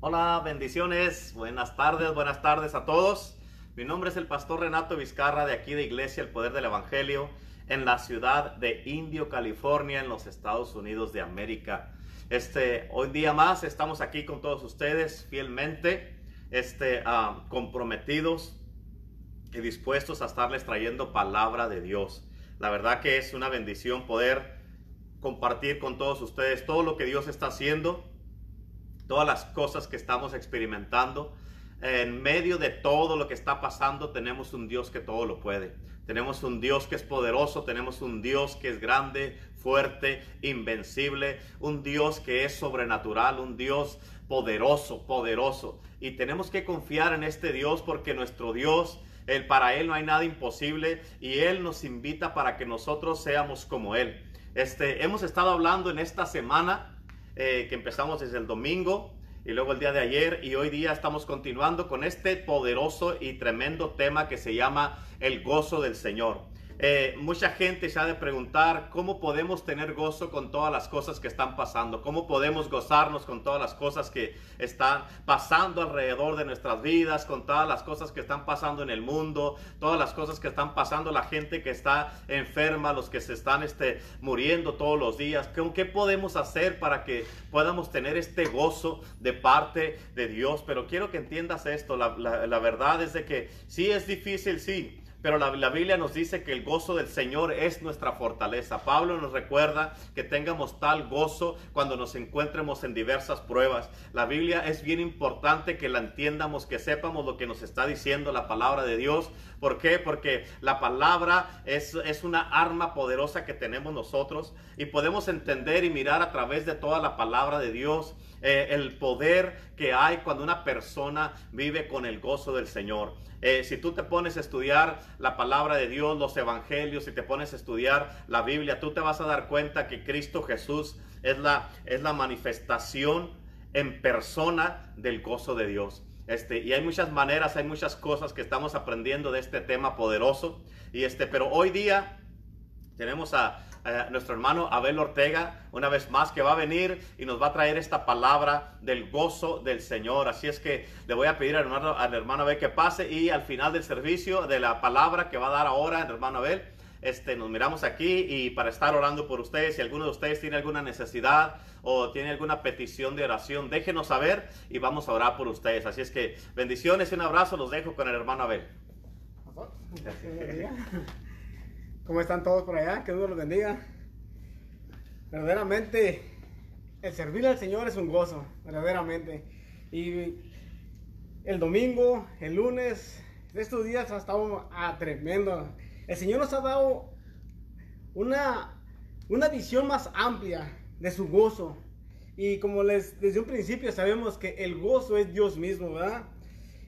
Hola, bendiciones, buenas tardes, buenas tardes a todos. Mi nombre es el pastor Renato Vizcarra de aquí de Iglesia El Poder del Evangelio en la ciudad de Indio, California, en los Estados Unidos de América. Este, hoy día más estamos aquí con todos ustedes fielmente, este, ah, comprometidos y dispuestos a estarles trayendo palabra de Dios. La verdad que es una bendición poder compartir con todos ustedes todo lo que Dios está haciendo, todas las cosas que estamos experimentando. En medio de todo lo que está pasando tenemos un Dios que todo lo puede. Tenemos un Dios que es poderoso, tenemos un Dios que es grande, fuerte, invencible, un Dios que es sobrenatural, un Dios poderoso, poderoso. Y tenemos que confiar en este Dios porque nuestro Dios, él, para Él no hay nada imposible y Él nos invita para que nosotros seamos como Él. Este, hemos estado hablando en esta semana eh, que empezamos desde el domingo y luego el día de ayer y hoy día estamos continuando con este poderoso y tremendo tema que se llama el gozo del Señor. Eh, mucha gente se ha de preguntar cómo podemos tener gozo con todas las cosas que están pasando, cómo podemos gozarnos con todas las cosas que están pasando alrededor de nuestras vidas, con todas las cosas que están pasando en el mundo, todas las cosas que están pasando, la gente que está enferma, los que se están este, muriendo todos los días. ¿Con qué podemos hacer para que podamos tener este gozo de parte de Dios? Pero quiero que entiendas esto, la, la verdad es de que sí es difícil, sí pero la, Biblia nos dice que el gozo del Señor es nuestra fortaleza. Pablo nos recuerda que tengamos tal gozo cuando nos encuentremos en diversas pruebas. La Biblia es bien importante que la entiendamos, que sepamos lo que nos está diciendo la palabra de Dios. ¿Por qué? Porque la palabra es, es una arma poderosa que tenemos nosotros y podemos entender y mirar a través de toda la palabra de Dios eh, el poder que hay cuando una persona vive con el gozo del Señor. Eh, si tú te pones a estudiar la palabra de Dios, los evangelios, si te pones a estudiar la Biblia, tú te vas a dar cuenta que Cristo Jesús es la, es la manifestación en persona del gozo de Dios. Este, y hay muchas maneras, hay muchas cosas que estamos aprendiendo de este tema poderoso. Y este, pero hoy día tenemos a, nuestro hermano Abel Ortega, una vez más, que va a venir y nos va a traer esta palabra del gozo del Señor. Así es que le voy a pedir al hermano, al hermano Abel que pase y al final del servicio de la palabra que va a dar ahora el hermano Abel, este, nos miramos aquí y para estar orando por ustedes, si alguno de ustedes tiene alguna necesidad o tiene alguna petición de oración, déjenos saber y vamos a orar por ustedes. Así es que bendiciones y un abrazo, los dejo con el hermano Abel. ¿Cómo están todos por allá? Que Dios los bendiga. Verdaderamente, el servir al Señor es un gozo, verdaderamente. Y el domingo, el lunes, estos días ha estado tremendo. El Señor nos ha dado una, una visión más amplia de su gozo. Y como les desde un principio sabemos que el gozo es Dios mismo, ¿verdad?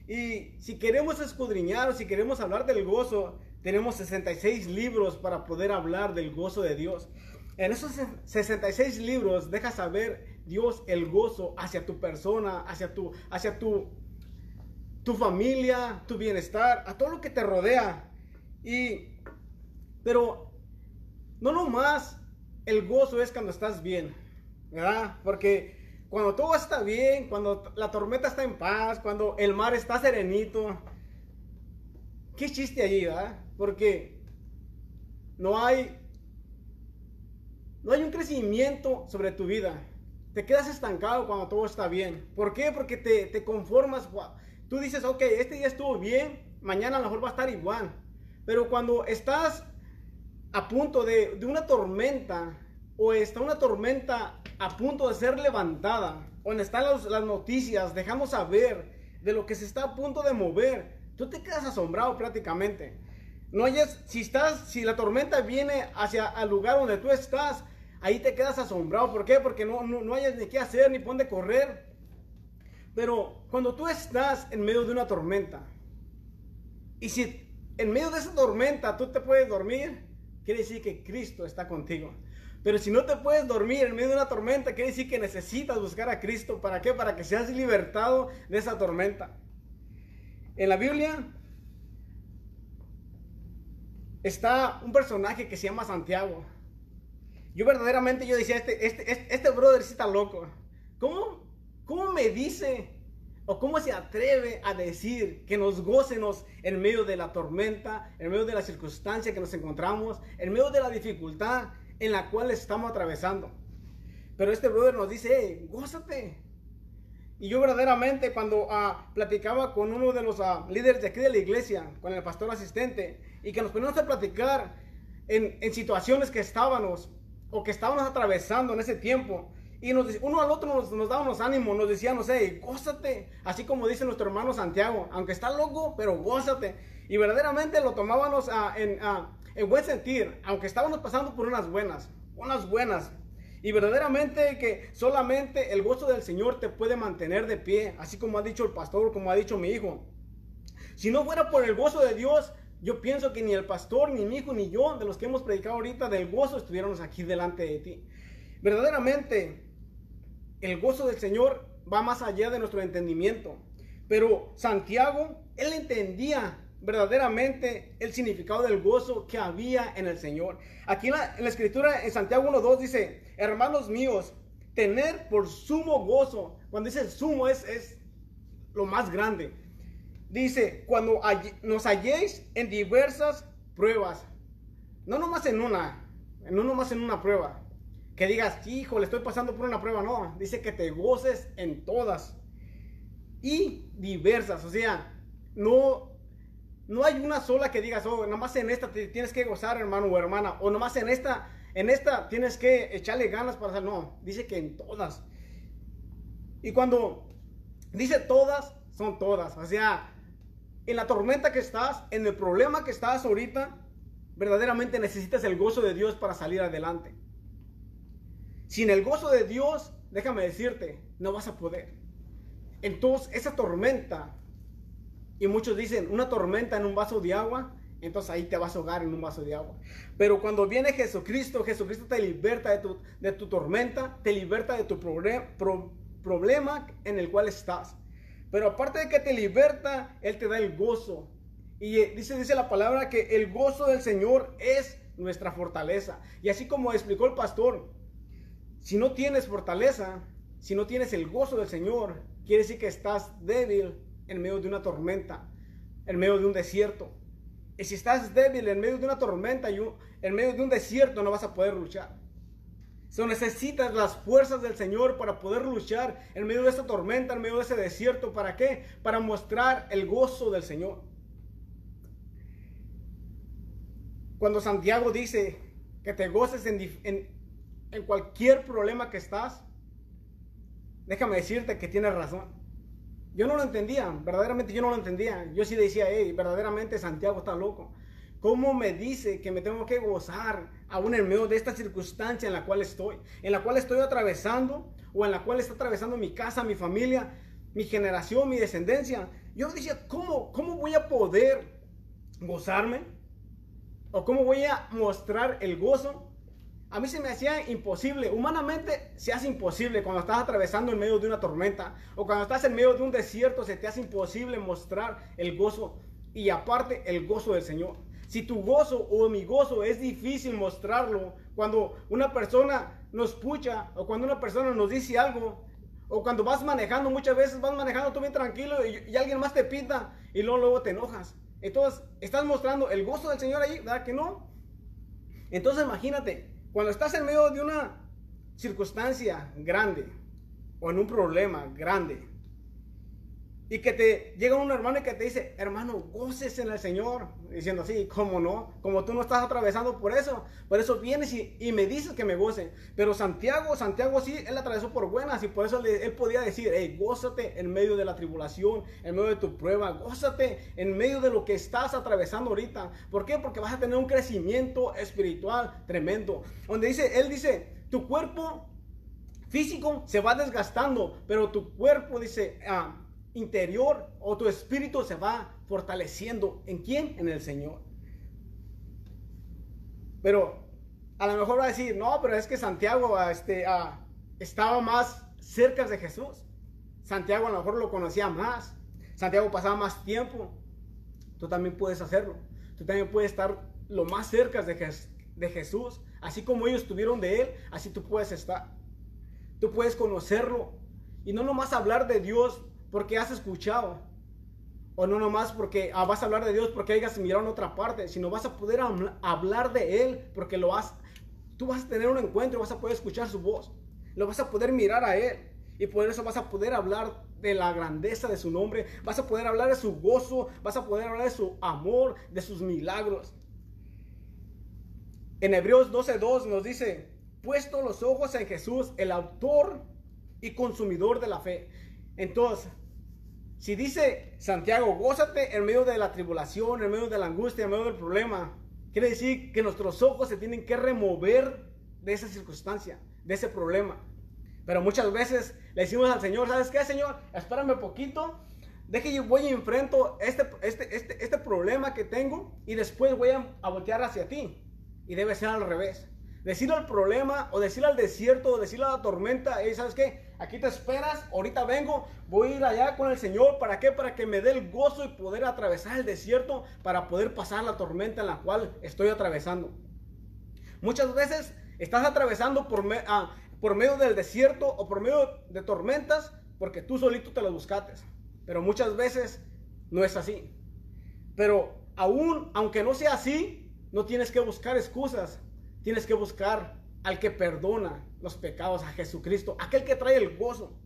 Y si queremos escudriñar o si queremos hablar del gozo, tenemos 66 libros para poder hablar del gozo de Dios. En esos 66 libros deja saber Dios el gozo hacia tu persona, hacia tu, hacia tu, tu familia, tu bienestar, a todo lo que te rodea. Y, pero no nomás el gozo es cuando estás bien, ¿verdad? Porque cuando todo está bien, cuando la tormenta está en paz, cuando el mar está serenito, ¿qué chiste allí, verdad? Porque no hay, no hay un crecimiento sobre tu vida. Te quedas estancado cuando todo está bien. ¿Por qué? Porque te, te conformas. Tú dices, ok, este día estuvo bien, mañana a lo mejor va a estar igual. Pero cuando estás a punto de, de una tormenta, o está una tormenta a punto de ser levantada, o están las, las noticias, dejamos saber de lo que se está a punto de mover, tú te quedas asombrado prácticamente. No hayas, si estás, si la tormenta viene hacia el lugar donde tú estás, ahí te quedas asombrado. ¿Por qué? Porque no, no, no hayas ni qué hacer, ni dónde correr. Pero cuando tú estás en medio de una tormenta, y si en medio de esa tormenta tú te puedes dormir, quiere decir que Cristo está contigo. Pero si no te puedes dormir en medio de una tormenta, quiere decir que necesitas buscar a Cristo. ¿Para qué? Para que seas libertado de esa tormenta. En la Biblia está un personaje que se llama Santiago. Yo verdaderamente yo decía, este, este, este, este brother sí está loco. ¿Cómo, ¿Cómo me dice ¿O cómo se atreve a decir que nos gócenos en medio de la tormenta, en medio de la circunstancia que nos encontramos, en medio de la dificultad en la cual estamos atravesando? Pero este brother nos dice, hey, gózate. Y yo verdaderamente cuando ah, platicaba con uno de los ah, líderes de aquí de la iglesia, con el pastor asistente, y que nos poníamos a platicar en, en situaciones que estábamos o que estábamos atravesando en ese tiempo, y nos, uno al otro nos, nos dábamos ánimo, nos decíamos, hey, gózate. Así como dice nuestro hermano Santiago, aunque está loco, pero gózate. Y verdaderamente lo tomábamos en, en buen sentir, aunque estábamos pasando por unas buenas, unas buenas. Y verdaderamente que solamente el gozo del Señor te puede mantener de pie, así como ha dicho el pastor, como ha dicho mi hijo. Si no fuera por el gozo de Dios, yo pienso que ni el pastor, ni mi hijo, ni yo, de los que hemos predicado ahorita del gozo, estuviéramos aquí delante de ti. Verdaderamente, el gozo del Señor va más allá de nuestro entendimiento. Pero Santiago, él entendía verdaderamente el significado del gozo que había en el Señor. Aquí en la, escritura, en Santiago 1.2 dice, hermanos míos, tener por sumo gozo, cuando dice sumo es, es lo más grande. Dice, cuando nos halléis en diversas pruebas, no nomás en una, no nomás en una prueba, que digas, hijo, le estoy pasando por una prueba. No, dice que te goces en todas y diversas. O sea, no, no hay una sola que digas, oh, nomás en esta tienes que gozar, hermano o hermana. O nomás en esta, en esta tienes que echarle ganas para hacer. No, dice que en todas. Y cuando dice todas, son todas. O sea, en la tormenta que estás, en el problema que estás ahorita, verdaderamente necesitas el gozo de Dios para salir adelante. Sin el gozo de Dios, déjame decirte, no vas a poder. Entonces, esa tormenta, y muchos dicen, una tormenta en un vaso de agua, entonces ahí te vas a ahogar en un vaso de agua. Pero cuando viene Jesucristo, Jesucristo te liberta de tu, de tu tormenta, te liberta de tu problema en el cual estás. Pero aparte de que te liberta, Él te da el gozo. Y eh, dice, dice la palabra que el gozo del Señor es nuestra fortaleza. Y así como explicó el pastor, si no tienes fortaleza, si no tienes el gozo del Señor, quiere decir que estás débil en medio de una tormenta, en medio de un desierto. Y si estás débil en medio de una tormenta y en medio de un desierto, no vas a poder luchar. So, necesitas las fuerzas del Señor para poder luchar en medio de esta tormenta, en medio de ese desierto. ¿Para qué? Para mostrar el gozo del Señor. Cuando Santiago dice que te goces en, en, en cualquier problema que estás, déjame decirte que tienes razón. Yo no lo entendía, verdaderamente yo no lo entendía. Yo sí decía, hey, verdaderamente Santiago está loco. ¿Cómo me dice que me tengo que gozar aún en medio de esta circunstancia en la cual estoy? En la cual estoy atravesando o en la cual está atravesando mi casa, mi familia, mi generación, mi descendencia. Yo decía, ¿cómo, cómo voy a poder gozarme? ¿O cómo voy a mostrar el gozo a mí se me hacía imposible. Humanamente se hace imposible cuando estás atravesando en medio de una tormenta o cuando estás en medio de un desierto, se te hace imposible mostrar el gozo y aparte el gozo del Señor. Si tu gozo o mi gozo es difícil mostrarlo cuando una persona nos pucha o cuando una persona nos dice algo o cuando vas manejando, muchas veces vas manejando tú bien tranquilo y, alguien más te pinta y luego, luego te enojas. Entonces, estás mostrando el gozo del Señor ahí, ¿verdad que no? Entonces, imagínate, cuando estás en medio de una circunstancia grande o en un problema grande y que te llega un hermano y que te dice, hermano, goces en el Señor, diciendo así, ¿cómo no? Como tú no estás atravesando por eso, por eso vienes y, me dices que me goce. Pero Santiago, Santiago sí, él atravesó por buenas y por eso él podía decir, hey, gózate en medio de la tribulación, en medio de tu prueba, gózate en medio de lo que estás atravesando ahorita. ¿Por qué? Porque vas a tener un crecimiento espiritual tremendo. Donde dice, él dice, tu cuerpo físico se va desgastando, pero tu cuerpo dice, ah, interior o tu espíritu se va fortaleciendo. ¿En quién? En el Señor. Pero a lo mejor va a decir, no, pero es que Santiago este, estaba más cerca de Jesús. Santiago a lo mejor lo conocía más. Santiago pasaba más tiempo. Tú también puedes hacerlo. Tú también puedes estar lo más cerca de, de Jesús. Así como ellos estuvieron de Él, así tú puedes estar. Tú puedes conocerlo. Y no nomás hablar de Dios porque has escuchado. O no nomás porque ah, vas a hablar de Dios porque hayas mirado en otra parte, sino vas a poder hablar de Él porque lo vas, tú vas a tener un encuentro, vas a poder escuchar su voz, lo vas a poder mirar a Él. Y por eso vas a poder hablar de la grandeza de su nombre, vas a poder hablar de su gozo, vas a poder hablar de su amor, de sus milagros. En Hebreos 12:2 nos dice, puesto los ojos en Jesús, el autor y consumidor de la fe. Entonces, si dice Santiago, gózate en medio de la tribulación, en medio de la angustia, en medio del problema, quiere decir que nuestros ojos se tienen que remover de esa circunstancia, de ese problema. Pero muchas veces le decimos al Señor, ¿sabes qué, Señor? Espérame poquito, deje yo voy y enfrento este, este, este, este problema que tengo y después voy a, a voltear hacia ti. Y debe ser al revés. Decirle al problema o decirle al desierto o decirle a la tormenta, ¿sabes qué? Aquí te esperas, ahorita vengo, voy a ir allá con el Señor. ¿Para qué? Para que me dé el gozo y poder atravesar el desierto para poder pasar la tormenta en la cual estoy atravesando. Muchas veces estás atravesando por, ah, por medio del desierto o por medio de tormentas porque tú solito te las buscaste. Pero muchas veces no es así. Pero aún, aunque no sea así, no tienes que buscar excusas, tienes que buscar al que perdona los pecados, a Jesucristo, aquel que trae el gozo.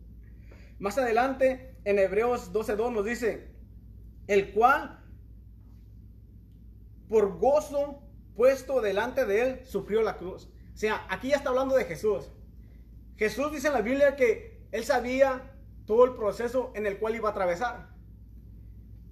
Más adelante, en Hebreos 12.2 nos dice, el cual por gozo puesto delante de él sufrió la cruz. O sea, aquí ya está hablando de Jesús. Jesús dice en la Biblia que él sabía todo el proceso en el cual iba a atravesar.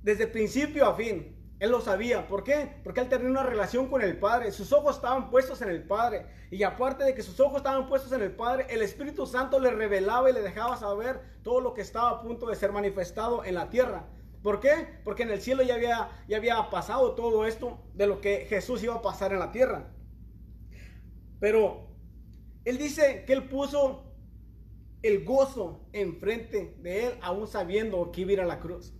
Desde principio a fin. Él lo sabía. ¿Por qué? Porque él tenía una relación con el Padre. Sus ojos estaban puestos en el Padre. Y aparte de que sus ojos estaban puestos en el Padre, el Espíritu Santo le revelaba y le dejaba saber todo lo que estaba a punto de ser manifestado en la tierra. ¿Por qué? Porque en el cielo ya había, ya había pasado todo esto de lo que Jesús iba a pasar en la tierra. Pero él dice que él puso el gozo enfrente de él, aún sabiendo que iba a ir a la cruz.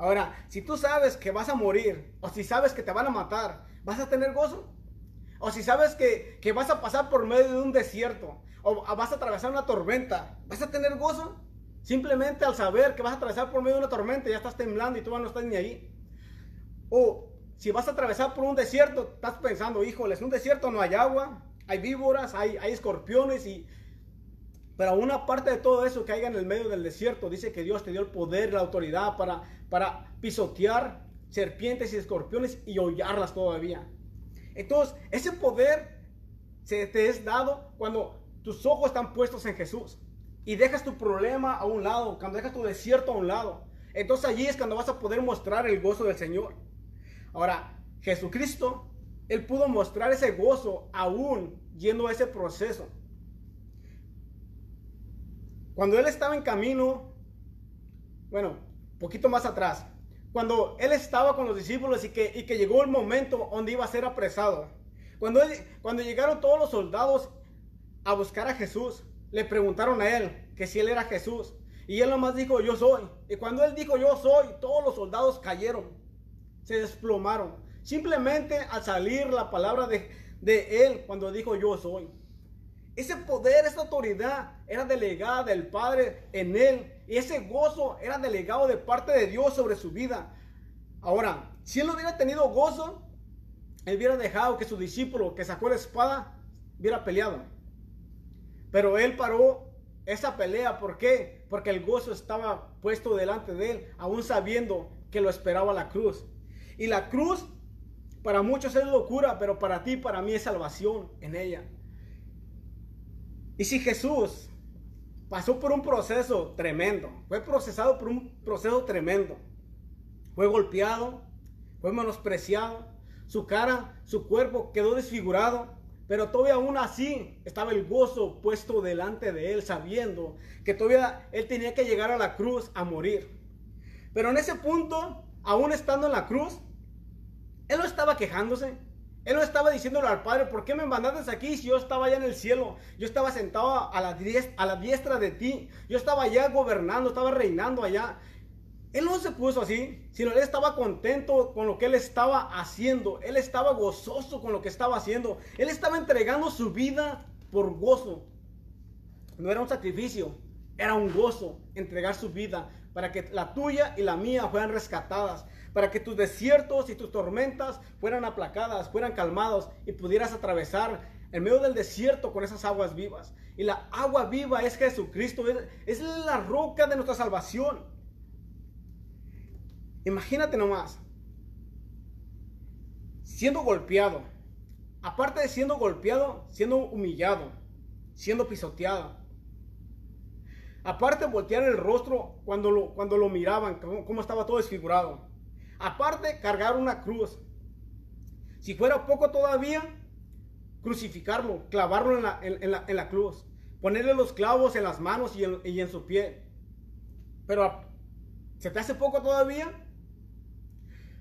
Ahora, si tú sabes que vas a morir, o si sabes que te van a matar, ¿vas a tener gozo? O si sabes que, que vas a pasar por medio de un desierto, o vas a atravesar una tormenta, ¿vas a tener gozo? Simplemente al saber que vas a atravesar por medio de una tormenta, ya estás temblando y tú no estás ni ahí. O si vas a atravesar por un desierto, estás pensando, híjole, es un desierto, no hay agua, hay víboras, hay escorpiones y pero una parte de todo eso que haya en el medio del desierto, dice que Dios te dio el poder, la autoridad para, para pisotear serpientes y escorpiones y hollarlas todavía. Entonces, ese poder se te es dado cuando tus ojos están puestos en Jesús y dejas tu problema a un lado, cuando dejas tu desierto a un lado. Entonces allí es cuando vas a poder mostrar el gozo del Señor. Ahora, Jesucristo, Él pudo mostrar ese gozo aún yendo a ese proceso. Cuando él estaba en camino, bueno, poquito más atrás, cuando él estaba con los discípulos y que, y que llegó el momento donde iba a ser apresado, cuando, cuando llegaron todos los soldados a buscar a Jesús, le preguntaron a él que si él era Jesús. Y él nomás dijo, yo soy. Y cuando él dijo, yo soy, todos los soldados cayeron, se desplomaron. Simplemente al salir la palabra de, de él cuando dijo, yo soy. Ese poder, esa autoridad era delegada del Padre en él. Y ese gozo era delegado de parte de Dios sobre su vida. Ahora, si él no hubiera tenido gozo, él hubiera dejado que su discípulo que sacó la espada hubiera peleado. Pero él paró esa pelea. ¿Por qué? Porque el gozo estaba puesto delante de él, aún sabiendo que lo esperaba la cruz. Y la cruz para muchos es locura, pero para ti, para mí es salvación en ella. Y si Jesús pasó por un proceso tremendo, fue procesado por un proceso tremendo, fue golpeado, fue menospreciado, su cara, su cuerpo quedó desfigurado, pero todavía aún así estaba el gozo puesto delante de él, sabiendo que todavía él tenía que llegar a la cruz a morir. Pero en ese punto, aún estando en la cruz, él no estaba quejándose, él no estaba diciéndole al Padre, ¿por qué me mandaste aquí si yo estaba allá en el cielo? Yo estaba sentado a la, diestra, de ti. Yo estaba allá gobernando, estaba reinando allá. Él no se puso así, sino él estaba contento con lo que él estaba haciendo. Él estaba gozoso con lo que estaba haciendo. Él estaba entregando su vida por gozo. No era un sacrificio, era un gozo entregar su vida para que la tuya y la mía fueran rescatadas, para que tus desiertos y tus tormentas fueran aplacadas, fueran calmados y pudieras atravesar en medio del desierto con esas aguas vivas. Y la agua viva es Jesucristo, es, la roca de nuestra salvación. Imagínate nomás, siendo golpeado, aparte de siendo golpeado, siendo humillado, siendo pisoteado. Aparte voltear el rostro cuando lo, cuando lo miraban, cómo, estaba todo desfigurado. Aparte cargar una cruz. Si fuera poco todavía, crucificarlo, clavarlo en la, cruz. Ponerle los clavos en las manos y en, su pie. Pero ¿se te hace poco todavía?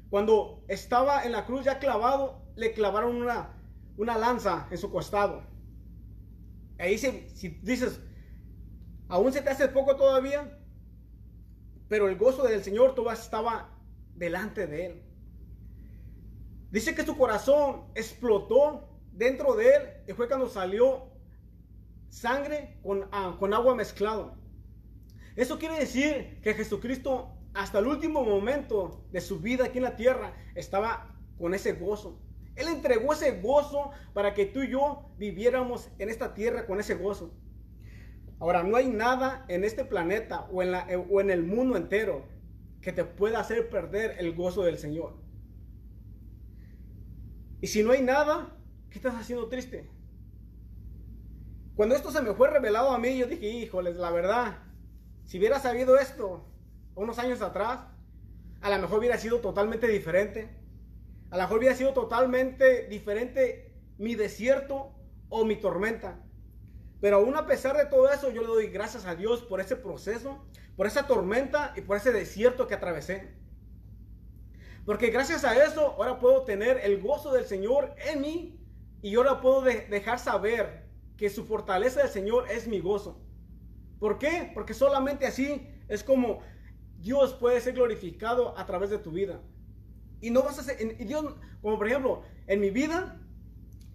Cuando estaba en la cruz ya clavado, le clavaron una, lanza en su costado. Ahí si, si dices, aún se te hace poco todavía, pero el gozo del Señor todavía estaba delante de él. Dice que su corazón explotó dentro de él y fue cuando salió sangre con, ah, con agua mezclado. Eso quiere decir que Jesucristo hasta el último momento de su vida aquí en la tierra estaba con ese gozo. Él entregó ese gozo para que tú y yo viviéramos en esta tierra con ese gozo. Ahora, no hay nada en este planeta o en, la, o en el mundo entero que te pueda hacer perder el gozo del Señor. Y si no hay nada, ¿qué estás haciendo triste? Cuando esto se me fue revelado a mí, yo dije, híjoles, la verdad, si hubiera sabido esto unos años atrás, a lo mejor hubiera sido totalmente diferente. A lo mejor hubiera sido totalmente diferente mi desierto o mi tormenta. Pero aún a pesar de todo eso, yo le doy gracias a Dios por ese proceso, por esa tormenta y por ese desierto que atravesé. Porque gracias a eso ahora puedo tener el gozo del Señor en mí y ahora puedo dejar saber que su fortaleza del Señor es mi gozo. ¿Por qué? Porque solamente así es como Dios puede ser glorificado a través de tu vida. Y no vas a ser, y Dios, como por ejemplo, en mi vida,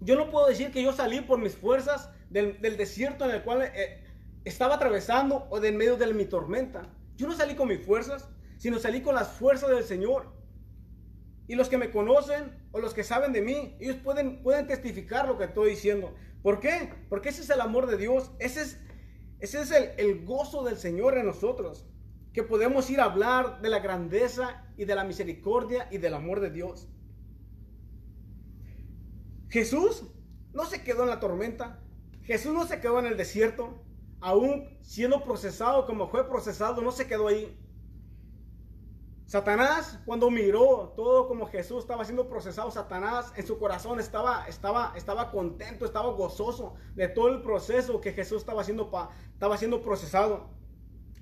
yo no puedo decir que yo salí por mis fuerzas del, desierto en el cual eh, estaba atravesando o de en medio de mi tormenta. Yo no salí con mis fuerzas, sino salí con las fuerzas del Señor. Y los que me conocen o los que saben de mí, ellos pueden, pueden testificar lo que estoy diciendo. ¿Por qué? Porque ese es el amor de Dios. Ese es, ese es el, el gozo del Señor en nosotros que podemos ir a hablar de la grandeza y de la misericordia y del amor de Dios. Jesús no se quedó en la tormenta, Jesús no se quedó en el desierto, aún siendo procesado como fue procesado, no se quedó ahí. Satanás, cuando miró todo como Jesús estaba siendo procesado, Satanás en su corazón estaba, estaba, estaba contento, estaba gozoso de todo el proceso que Jesús estaba haciendo, estaba siendo procesado.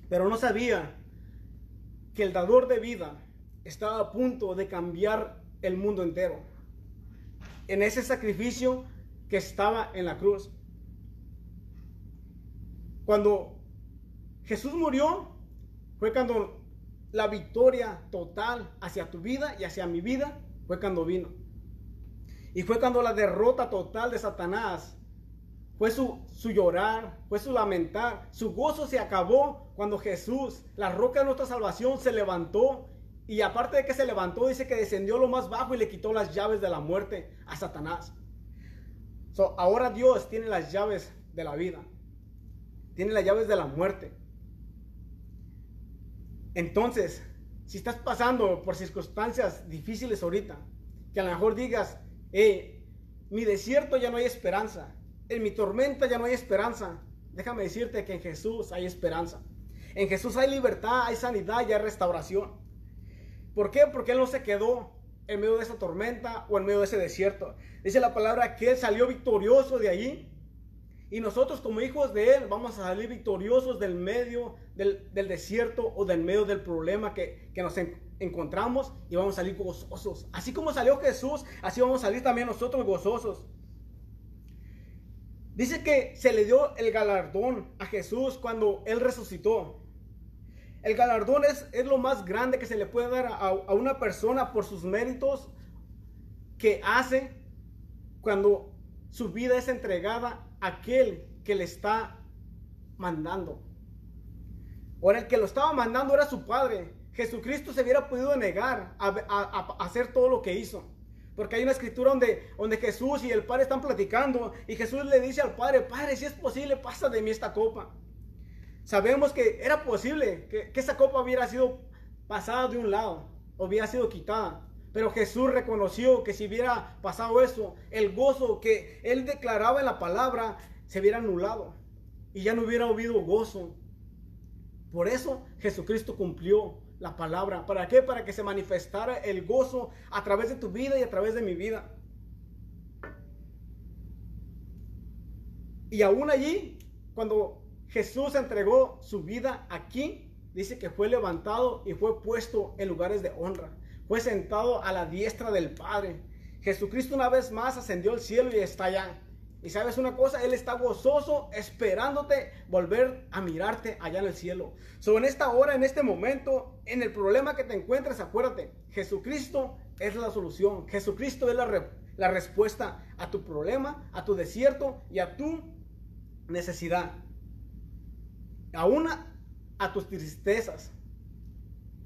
Pero no sabía que el dador de vida estaba a punto de cambiar el mundo entero. En ese sacrificio que estaba en la cruz. Cuando Jesús murió, fue cuando la victoria total hacia tu vida y hacia mi vida fue cuando vino. Y fue cuando la derrota total de Satanás fue su, su, llorar, fue su lamentar. Su gozo se acabó cuando Jesús, la roca de nuestra salvación, se levantó. Y aparte de que se levantó, dice que descendió lo más bajo y le quitó las llaves de la muerte a Satanás. ahora Dios tiene las llaves de la vida. Tiene las llaves de la muerte. Entonces, si estás pasando por circunstancias difíciles ahorita, que a lo mejor digas, hey, mi desierto ya no hay esperanza en mi tormenta ya no hay esperanza. Déjame decirte que en Jesús hay esperanza. En Jesús hay libertad, hay sanidad y hay restauración. ¿Por qué? Porque Él no se quedó en medio de esa tormenta o en medio de ese desierto. Dice la palabra que Él salió victorioso de allí. Y nosotros como hijos de Él vamos a salir victoriosos del medio del, desierto o del medio del problema que, que nos encontramos y vamos a salir gozosos. Así como salió Jesús, así vamos a salir también nosotros gozosos. Dice que se le dio el galardón a Jesús cuando Él resucitó. El galardón es, es lo más grande que se le puede dar a, a una persona por sus méritos que hace cuando su vida es entregada aquel que le está mandando. Ahora el que lo estaba mandando era su padre. Jesucristo se hubiera podido negar a, hacer todo lo que hizo. Porque hay una escritura donde, donde Jesús y el Padre están platicando y Jesús le dice al Padre, Padre, si es posible, pasa de mí esta copa. Sabemos que era posible que, que esa copa hubiera sido pasada de un lado, hubiera sido quitada. Pero Jesús reconoció que si hubiera pasado eso, el gozo que él declaraba en la palabra se hubiera anulado y ya no hubiera habido gozo. Por eso Jesucristo cumplió la palabra. ¿Para qué? Para que se manifestara el gozo a través de tu vida y a través de mi vida. Y aún allí, cuando Jesús entregó su vida aquí, dice que fue levantado y fue puesto en lugares de honra. Fue sentado a la diestra del Padre. Jesucristo una vez más ascendió al cielo y está allá. Y sabes una cosa, Él está gozoso esperándote volver a mirarte allá en el cielo. So, en esta hora, en este momento, en el problema que te encuentres, acuérdate, Jesucristo es la solución. Jesucristo es la, la respuesta a tu problema, a tu desierto y a tu necesidad. Aún a tus tristezas.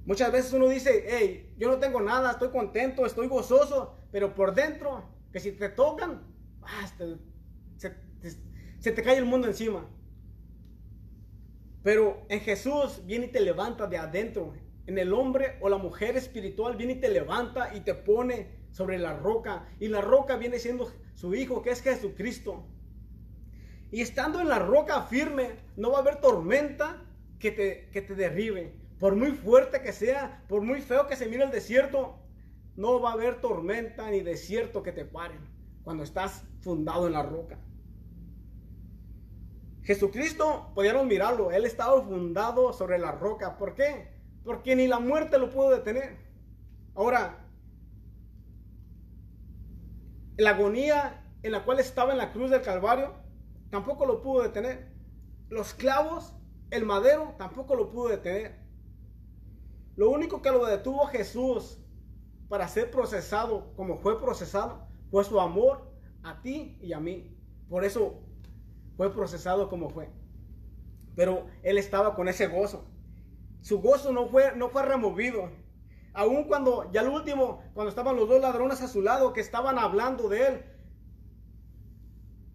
Muchas veces uno dice, hey, yo no tengo nada, estoy contento, estoy gozoso, pero por dentro, que si te tocan, ah, te- se, te, se te cae el mundo encima. Pero en Jesús viene y te levanta de adentro. En el hombre o la mujer espiritual viene y te levanta y te pone sobre la roca. Y la roca viene siendo su hijo, que es Jesucristo. Y estando en la roca firme, no va a haber tormenta que te, que te derribe. Por muy fuerte que sea, por muy feo que se mire el desierto, no va a haber tormenta ni desierto que te paren cuando estás fundado en la roca. Jesucristo, podíamos mirarlo, él estaba fundado sobre la roca. ¿Por qué? Porque ni la muerte lo pudo detener. Ahora, la agonía en la cual estaba en la cruz del Calvario, tampoco lo pudo detener. Los clavos, el madero, tampoco lo pudo detener. Lo único que lo detuvo Jesús para ser procesado como fue procesado fue su amor a ti y a mí. Por eso fue procesado como fue. Pero él estaba con ese gozo. Su gozo no fue, no fue removido. Aun cuando, ya al último, cuando estaban los dos ladrones a su lado que estaban hablando de él,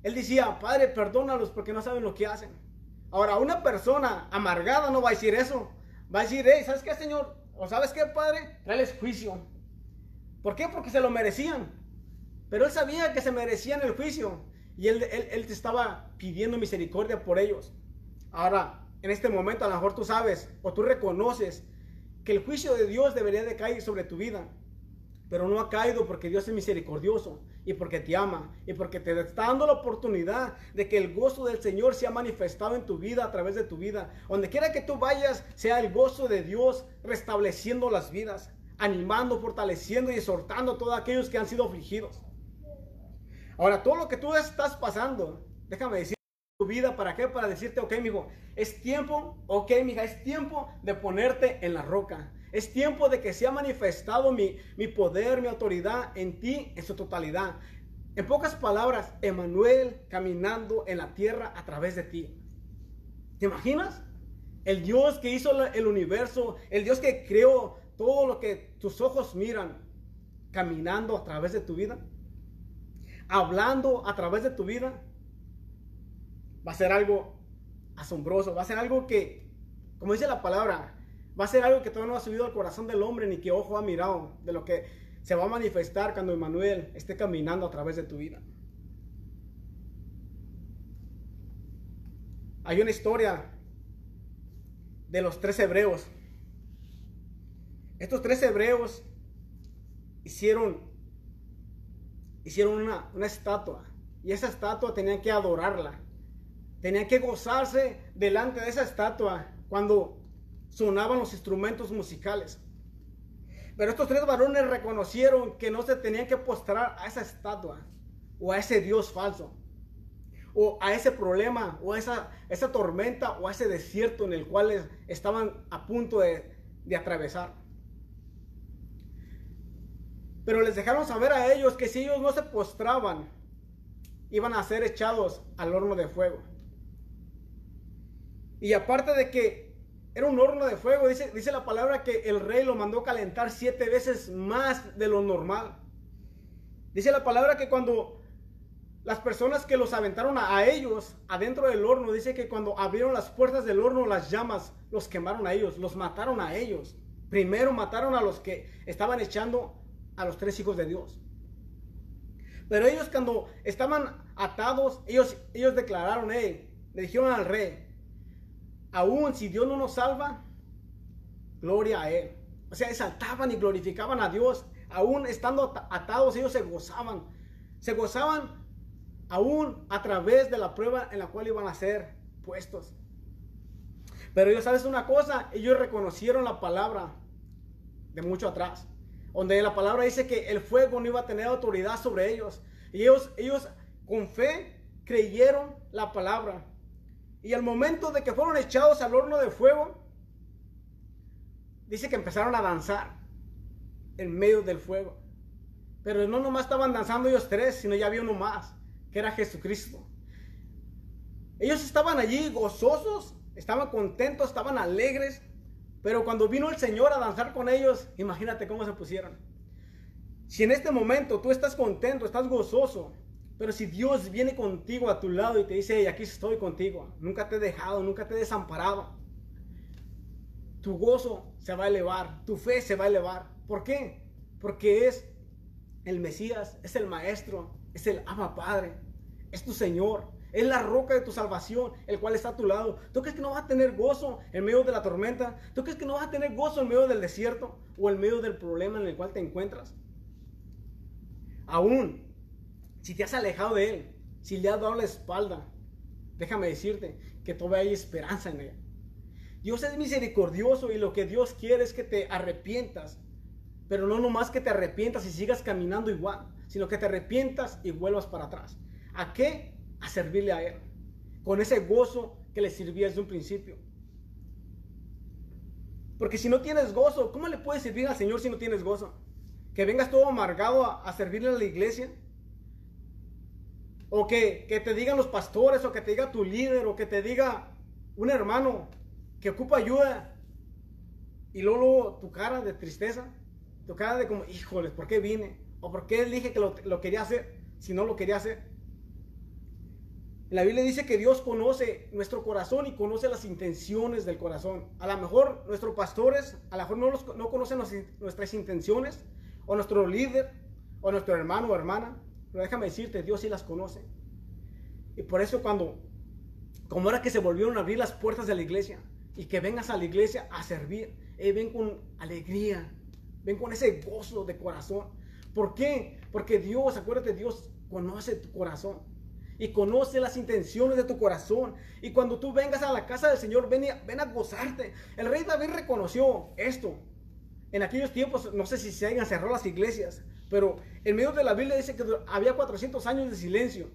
él decía, Padre, perdónalos porque no saben lo que hacen. Ahora, una persona amargada no va a decir eso. Va a decir, ¿sabes qué, Señor? ¿O sabes qué, Padre? Tráeles juicio. ¿Por qué? Porque se lo merecían. Pero él sabía que se merecían el juicio. Y él, él, él te estaba pidiendo misericordia por ellos. Ahora, en este momento a lo mejor tú sabes o tú reconoces que el juicio de Dios debería de caer sobre tu vida. Pero no ha caído porque Dios es misericordioso y porque te ama y porque te está dando la oportunidad de que el gozo del Señor sea manifestado en tu vida a través de tu vida. Donde quiera que tú vayas, sea el gozo de Dios restableciendo las vidas, animando, fortaleciendo y exhortando a todos aquellos que han sido afligidos. Ahora, todo lo que tú estás pasando, déjame decir tu vida, ¿para qué? Para decirte, ok, mijo, es tiempo, ok, mija, es tiempo de ponerte en la roca. Es tiempo de que sea manifestado mi, mi poder, mi autoridad en ti en su totalidad. En pocas palabras, Emanuel caminando en la tierra a través de ti. ¿Te imaginas? El Dios que hizo el universo, el Dios que creó todo lo que tus ojos miran, caminando a través de tu vida, hablando a través de tu vida, va a ser algo asombroso, va a ser algo que, como dice la palabra, va a ser algo que todavía no ha subido al corazón del hombre ni que ojo ha mirado de lo que se va a manifestar cuando Emanuel esté caminando a través de tu vida. Hay una historia de los tres hebreos. Estos tres hebreos hicieron, hicieron una, una estatua y esa estatua tenían que adorarla. Tenían que gozarse delante de esa estatua cuando sonaban los instrumentos musicales. Pero estos tres varones reconocieron que no se tenían que postrar a esa estatua o a ese Dios falso o a ese problema o a esa, esa tormenta o a ese desierto en el cual estaban a punto de, de atravesar. Pero les dejaron saber a ellos que si ellos no se postraban, iban a ser echados al horno de fuego. Y aparte de que era un horno de fuego. Dice, dice la palabra que el rey lo mandó calentar siete veces más de lo normal. Dice la palabra que cuando las personas que los aventaron a, ellos adentro del horno, dice que cuando abrieron las puertas del horno, las llamas los quemaron a ellos, los mataron a ellos. Primero mataron a los que estaban echando a los tres hijos de Dios. Pero ellos cuando estaban atados, ellos, ellos declararon, le dijeron al rey, aún si Dios no nos salva, gloria a Él. O sea, exaltaban y glorificaban a Dios. Aún estando atados, ellos se gozaban. Se gozaban aún a través de la prueba en la cual iban a ser puestos. Pero ellos, ¿sabes una cosa? Ellos reconocieron la palabra de mucho atrás. Donde la palabra dice que el fuego no iba a tener autoridad sobre ellos. Y ellos, ellos con fe creyeron la palabra. Y al momento de que fueron echados al horno de fuego, dice que empezaron a danzar en medio del fuego. Pero no nomás estaban danzando ellos tres, sino ya había uno más, que era Jesucristo. Ellos estaban allí gozosos, estaban contentos, estaban alegres, pero cuando vino el Señor a danzar con ellos, imagínate cómo se pusieron. Si en este momento tú estás contento, estás gozoso, pero si Dios viene contigo a tu lado y te dice, aquí estoy contigo, nunca te he dejado, nunca te he desamparado, tu gozo se va a elevar, tu fe se va a elevar. ¿Por qué? Porque es el Mesías, es el Maestro, es el Ama Padre, es tu Señor, es la roca de tu salvación, el cual está a tu lado. ¿Tú crees que no vas a tener gozo en medio de la tormenta? ¿Tú crees que no vas a tener gozo en medio del desierto o en medio del problema en el cual te encuentras? Aún si te has alejado de Él, si le has dado la espalda, déjame decirte que todavía hay esperanza en Él. Dios es misericordioso y lo que Dios quiere es que te arrepientas. Pero no nomás que te arrepientas y sigas caminando igual, sino que te arrepientas y vuelvas para atrás. ¿A qué? A servirle a Él. Con ese gozo que le sirvía desde un principio. Porque si no tienes gozo, ¿cómo le puedes servir al Señor si no tienes gozo? Que vengas todo amargado a, a servirle a la iglesia o que, te digan los pastores, o que te diga tu líder, o que te diga un hermano que ocupa ayuda. Y luego, tu cara de tristeza, tu cara de como, híjoles, ¿por qué vine? ¿O por qué dije que lo, lo quería hacer si no lo quería hacer? La Biblia dice que Dios conoce nuestro corazón y conoce las intenciones del corazón. A lo mejor nuestros pastores, a lo mejor no, los, no conocen nuestras intenciones, o nuestro líder, o nuestro hermano o hermana. Pero déjame decirte, Dios sí las conoce. Y por eso cuando, como era que se volvieron a abrir las puertas de la iglesia y que vengas a la iglesia a servir, eh, ven con alegría, ven con ese gozo de corazón. ¿Por qué? Porque Dios, acuérdate, Dios conoce tu corazón y conoce las intenciones de tu corazón. Y cuando tú vengas a la casa del Señor, ven, ven a gozarte. El rey David reconoció esto. En aquellos tiempos, no sé si se hayan cerrado las iglesias, pero en medio de la Biblia dice que había 400 años de silencio.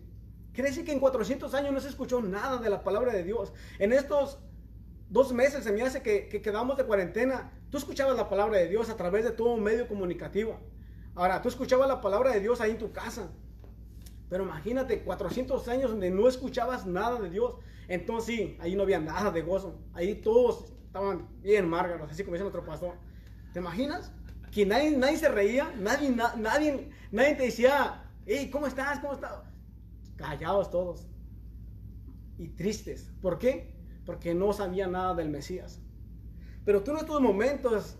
Quiere decir que en 400 años no se escuchó nada de la palabra de Dios. En estos dos meses se me hace que, quedamos de cuarentena. Tú escuchabas la palabra de Dios a través de todo medio comunicativo. Ahora, tú escuchabas la palabra de Dios ahí en tu casa. Pero imagínate, 400 años donde no escuchabas nada de Dios. Entonces sí, ahí no había nada de gozo. Ahí todos estaban bien márgaros, así como dice nuestro pastor. ¿Te imaginas? Que nadie, nadie se reía, nadie, nadie, nadie te decía, hey, ¿cómo estás? ¿Cómo estás? Callados todos. Y tristes. ¿Por qué? Porque no sabía nada del Mesías. Pero tú en estos momentos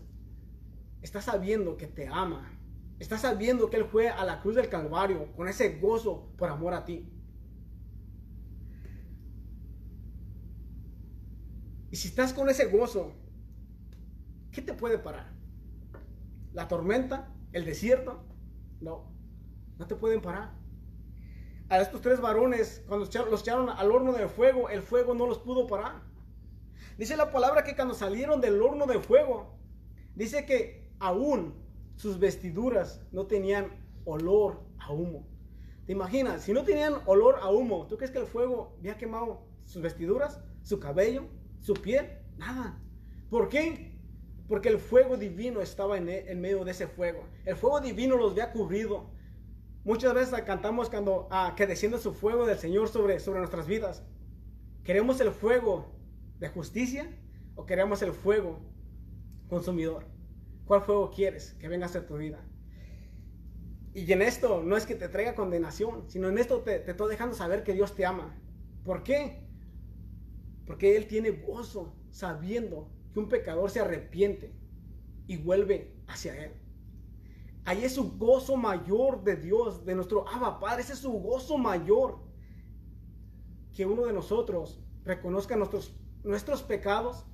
estás sabiendo que te ama. Estás sabiendo que Él fue a la cruz del Calvario con ese gozo por amor a ti. Y si estás con ese gozo, ¿qué te puede parar? La tormenta, el desierto. No, no te pueden parar. A estos tres varones, cuando los echaron al horno de fuego, el fuego no los pudo parar. Dice la palabra que cuando salieron del horno de fuego, dice que aún sus vestiduras no tenían olor a humo. ¿Te imaginas? Si no tenían olor a humo, ¿tú crees que el fuego había quemado sus vestiduras, su cabello, su piel? Nada. ¿Por qué? Porque el fuego divino estaba en, en medio de ese fuego. El fuego divino los había cubrido. Muchas veces cantamos cuando ah, que desciende su fuego del Señor sobre, sobre nuestras vidas. ¿Queremos el fuego de justicia o queremos el fuego consumidor? ¿Cuál fuego quieres que venga a tu vida? Y en esto no es que te traiga condenación, sino en esto te, te estoy dejando saber que Dios te ama. ¿Por qué? Porque Él tiene gozo sabiendo que un pecador se arrepiente y vuelve hacia Él. Ahí es su gozo mayor de Dios, de nuestro Abba Padre. Ese es su gozo mayor. Que uno de nosotros reconozca nuestros, nuestros pecados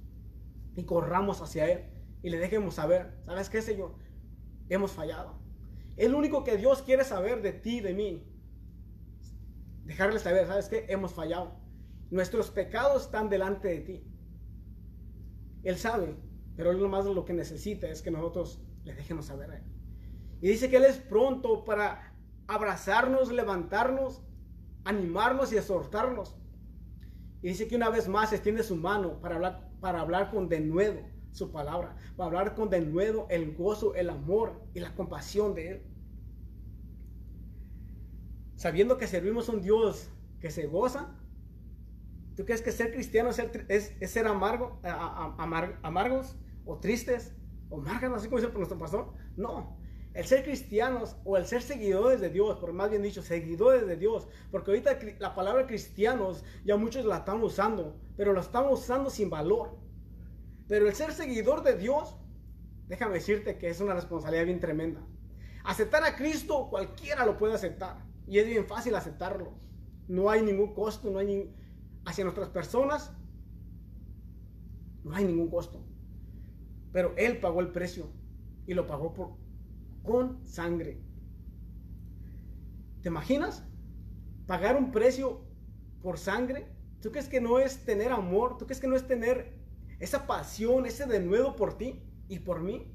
y corramos hacia Él y le dejemos saber, ¿sabes qué, Señor? Hemos fallado. El único que Dios quiere saber de ti, de mí. Dejarle saber, ¿sabes qué? Hemos fallado. Nuestros pecados están delante de ti. Él sabe, pero él más lo que necesita es que nosotros le dejemos saber a él. Y dice que él es pronto para abrazarnos, levantarnos, animarnos y exhortarnos. Y dice que una vez más extiende su mano para hablar, para hablar con denuedo su palabra, para hablar con denuedo el gozo, el amor y la compasión de él. Sabiendo que servimos a un Dios que se goza, ¿Tú crees que ser cristiano es ser, amargo, amargos o tristes o márganos, así como dice nuestro pastor? No. El ser cristianos o el ser seguidores de Dios, por más bien dicho, seguidores de Dios, porque ahorita la palabra cristianos ya muchos la están usando, pero la están usando sin valor. Pero el ser seguidor de Dios, déjame decirte que es una responsabilidad bien tremenda. Aceptar a Cristo cualquiera lo puede aceptar y es bien fácil aceptarlo. No hay ningún costo, no hay ningún hacia nuestras personas, no hay ningún costo. Pero Él pagó el precio y lo pagó con sangre. ¿Te imaginas? Pagar un precio por sangre. ¿Tú crees que no es tener amor? ¿Tú crees que no es tener esa pasión, ese de nuevo por ti y por mí?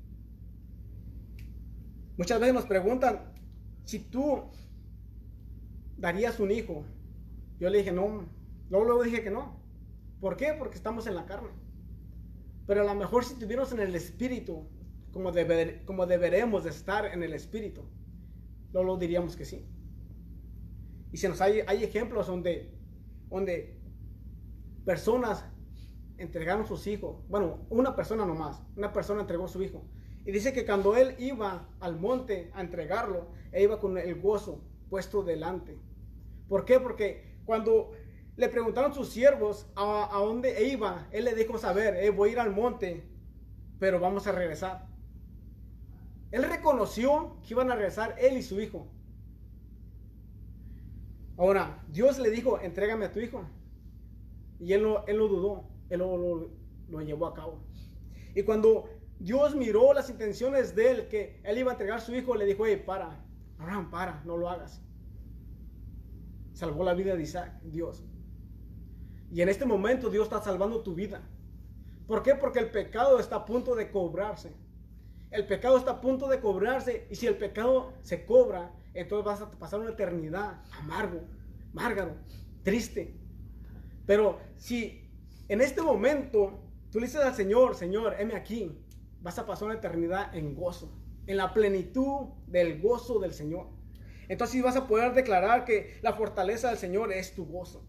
Muchas veces nos preguntan si tú darías un hijo. Yo le dije, no, Luego, luego dije que no. ¿Por qué? Porque estamos en la carne. Pero a lo mejor si estuviéramos en el espíritu, como, como deberemos de estar en el espíritu, luego diríamos que sí. Y se nos hay, hay ejemplos donde, donde personas entregaron sus hijos. Bueno, una persona nomás. Una persona entregó su hijo. Y dice que cuando él iba al monte a entregarlo, él iba con el gozo puesto delante. ¿Por qué? Porque cuando le preguntaron sus siervos a, dónde iba. Él le dijo saber, eh, voy a ir al monte, pero vamos a regresar. Él reconoció que iban a regresar él y su hijo. Ahora, Dios le dijo, entrégame a tu hijo. Y él no, él dudó, él lo, lo llevó a cabo. Y cuando Dios miró las intenciones de él, que él iba a entregar a su hijo, le dijo, hey, para, Abraham, para, no lo hagas. Salvó la vida de Isaac, Dios. Y en este momento Dios está salvando tu vida. ¿Por qué? Porque el pecado está a punto de cobrarse. El pecado está a punto de cobrarse. Y si el pecado se cobra, entonces vas a pasar una eternidad amargo, márgaro, triste. Pero si en este momento tú le dices al Señor, Señor, heme aquí, vas a pasar una eternidad en gozo, en la plenitud del gozo del Señor. Entonces vas a poder declarar que la fortaleza del Señor es tu gozo.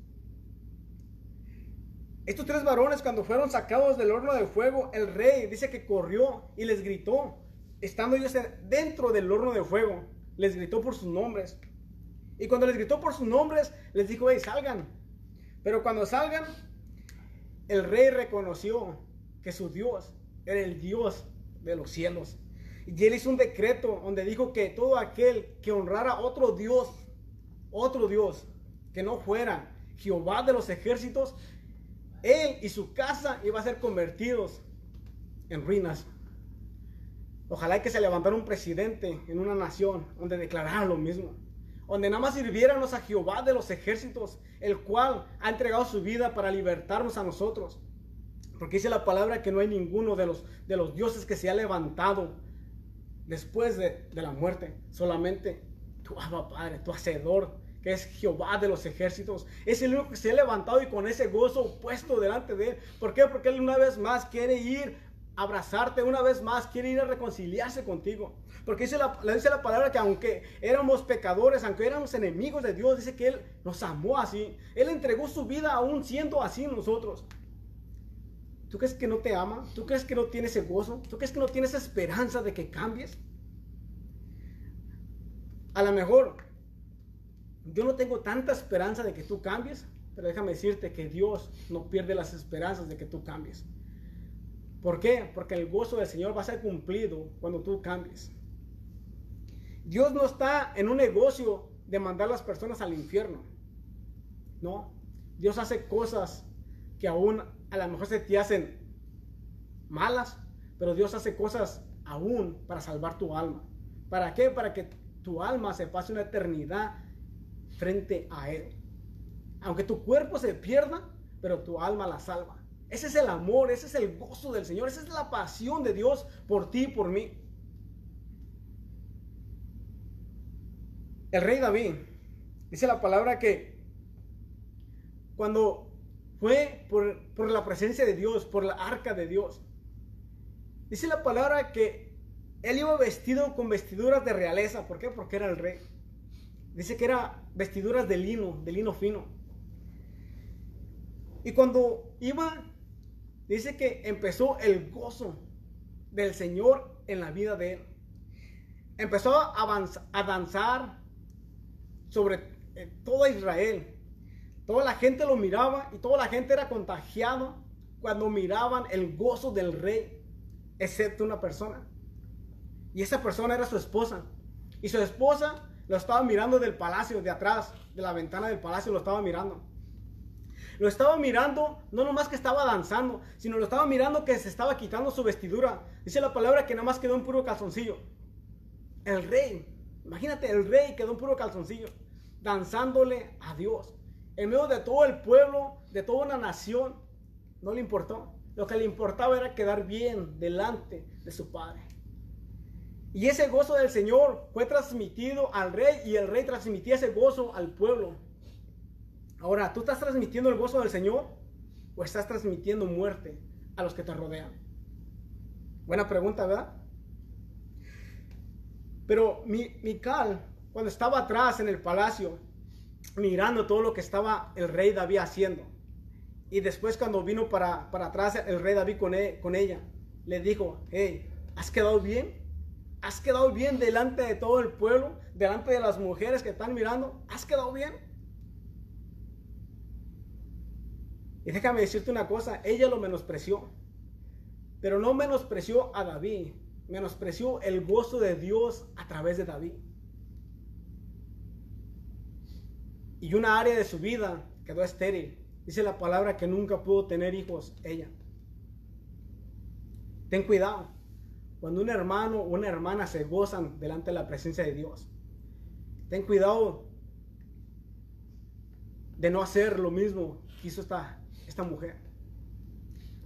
Estos tres varones cuando fueron sacados del horno de fuego, el rey dice que corrió y les gritó, estando ellos dentro del horno de fuego, les gritó por sus nombres. Y cuando les gritó por sus nombres, les dijo, hey, salgan. Pero cuando salgan, el rey reconoció que su Dios era el Dios de los cielos. Y él hizo un decreto donde dijo que todo aquel que honrara otro Dios, otro Dios, que no fuera Jehová de los ejércitos, él y su casa iban a ser convertidos en ruinas. Ojalá que se levantara un presidente en una nación donde declarara lo mismo. Donde nada más sirviéramos a Jehová de los ejércitos, el cual ha entregado su vida para libertarnos a nosotros. Porque dice la palabra que no hay ninguno de los, de los dioses que se ha levantado después de, de la muerte. Solamente tu Abba Padre, tu Hacedor, que es Jehová de los ejércitos. Es el único que se ha levantado y con ese gozo puesto delante de él. ¿Por qué? Porque él una vez más quiere ir a abrazarte, una vez más quiere ir a reconciliarse contigo. Porque dice la, dice la palabra que aunque éramos pecadores, aunque éramos enemigos de Dios, dice que Él nos amó así. Él entregó su vida aún siendo así nosotros. ¿Tú crees que no te ama? ¿Tú crees que no tiene ese gozo? ¿Tú crees que no tienes esperanza de que cambies? A lo mejor yo no tengo tanta esperanza de que tú cambies, pero déjame decirte que Dios no pierde las esperanzas de que tú cambies. ¿Por qué? Porque el gozo del Señor va a ser cumplido cuando tú cambies. Dios no está en un negocio de mandar a las personas al infierno. No. Dios hace cosas que aún a lo mejor se te hacen malas, pero Dios hace cosas aún para salvar tu alma. ¿Para qué? Para que tu alma se pase una eternidad frente a Él. Aunque tu cuerpo se pierda, pero tu alma la salva. Ese es el amor, ese es el gozo del Señor, esa es la pasión de Dios por ti y por mí. El rey David dice la palabra que cuando fue por, por, la presencia de Dios, por la arca de Dios, dice la palabra que él iba vestido con vestiduras de realeza. ¿Por qué? Porque era el rey. Dice que era vestiduras de lino, de lino fino. Y cuando iba, dice que empezó el gozo del Señor en la vida de él. Empezó a, a danzar sobre eh, toda Israel. Toda la gente lo miraba y toda la gente era contagiada cuando miraban el gozo del rey, excepto una persona. Y esa persona era su esposa. Y su esposa lo estaba mirando del palacio, de atrás, de la ventana del palacio, lo estaba mirando. Lo estaba mirando, no nomás que estaba danzando, sino lo estaba mirando que se estaba quitando su vestidura. Dice la palabra que nada más quedó en puro calzoncillo. El rey, imagínate, el rey quedó en puro calzoncillo, danzándole a Dios. En medio de todo el pueblo, de toda una nación, no le importó. Lo que le importaba era quedar bien delante de su padre. Y ese gozo del Señor fue transmitido al rey y el rey transmitía ese gozo al pueblo. Ahora, ¿tú estás transmitiendo el gozo del Señor o estás transmitiendo muerte a los que te rodean? Buena pregunta, ¿verdad? Pero Mical, cuando estaba atrás en el palacio, mirando todo lo que estaba el rey David haciendo, y después cuando vino para, para atrás el rey David con, e, con ella, le dijo, hey, ¿has quedado bien? ¿Has quedado bien delante de todo el pueblo? Delante de las mujeres que están mirando. ¿Has quedado bien? Y déjame decirte una cosa, ella lo menospreció. Pero no menospreció a David, menospreció el gozo de Dios a través de David. Y una área de su vida quedó estéril. Dice la palabra que nunca pudo tener hijos ella. Ten cuidado. Cuando un hermano o una hermana se gozan delante de la presencia de Dios, ten cuidado de no hacer lo mismo que hizo esta, esta mujer.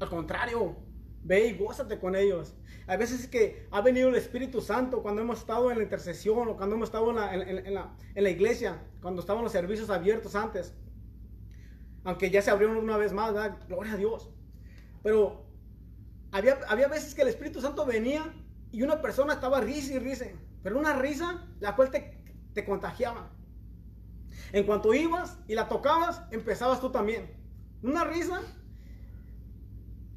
Al contrario, ve y gózate con ellos. A veces es que ha venido el Espíritu Santo cuando hemos estado en la intercesión o cuando hemos estado en la, en la iglesia, cuando estaban los servicios abiertos antes. Aunque ya se abrieron una vez más, ¿verdad? Gloria a Dios. Pero había, veces que el Espíritu Santo venía y una persona estaba risa y risa, pero una risa la cual te, te contagiaba. En cuanto ibas y la tocabas, empezabas tú también. Una risa,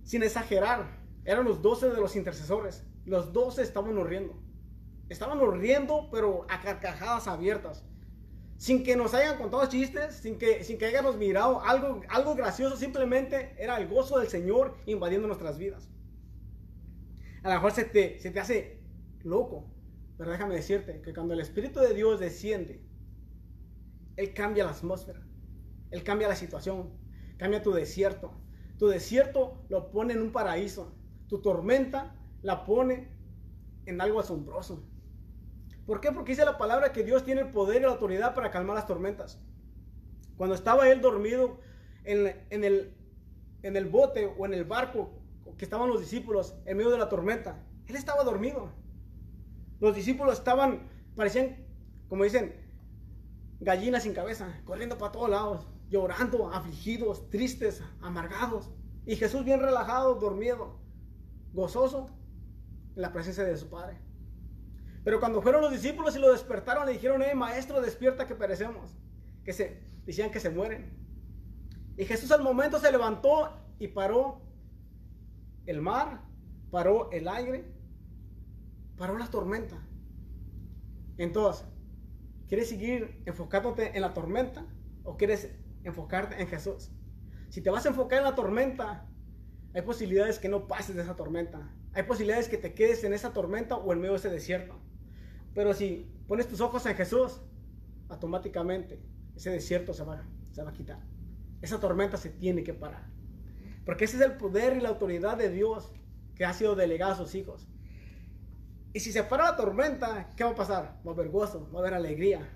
sin exagerar, eran los doce de los intercesores. Los doce estaban riendo. Estaban riendo, pero a carcajadas abiertas. Sin que nos hayan contado chistes, sin que, sin que hayamos mirado algo, algo gracioso, simplemente era el gozo del Señor invadiendo nuestras vidas. A lo mejor se te, se te hace loco, pero déjame decirte que cuando el Espíritu de Dios desciende, Él cambia la atmósfera, Él cambia la situación, cambia tu desierto. Tu desierto lo pone en un paraíso, tu tormenta la pone en algo asombroso. ¿Por qué? Porque dice la palabra que Dios tiene el poder y la autoridad para calmar las tormentas. Cuando estaba él dormido en, en, el, en el bote o en el barco que estaban los discípulos en medio de la tormenta. Él estaba dormido. Los discípulos estaban, parecían, como dicen, gallinas sin cabeza, corriendo para todos lados, llorando, afligidos, tristes, amargados. Y Jesús bien relajado, dormido, gozoso en la presencia de su Padre. Pero cuando fueron los discípulos y lo despertaron, le dijeron, eh, maestro, despierta que perecemos. Que se, decían que se mueren. Y Jesús al momento se levantó y paró el mar, paró el aire, paró la tormenta. Entonces, ¿quieres seguir enfocándote en la tormenta o quieres enfocarte en Jesús? Si te vas a enfocar en la tormenta, hay posibilidades que no pases de esa tormenta. Hay posibilidades que te quedes en esa tormenta o en medio de ese desierto. Pero si pones tus ojos en Jesús, automáticamente ese desierto se va, se va a quitar. Esa tormenta se tiene que parar. Porque ese es el poder y la autoridad de Dios que ha sido delegado a sus hijos. Y si se para la tormenta, ¿qué va a pasar? Va a haber gozo, va a haber alegría.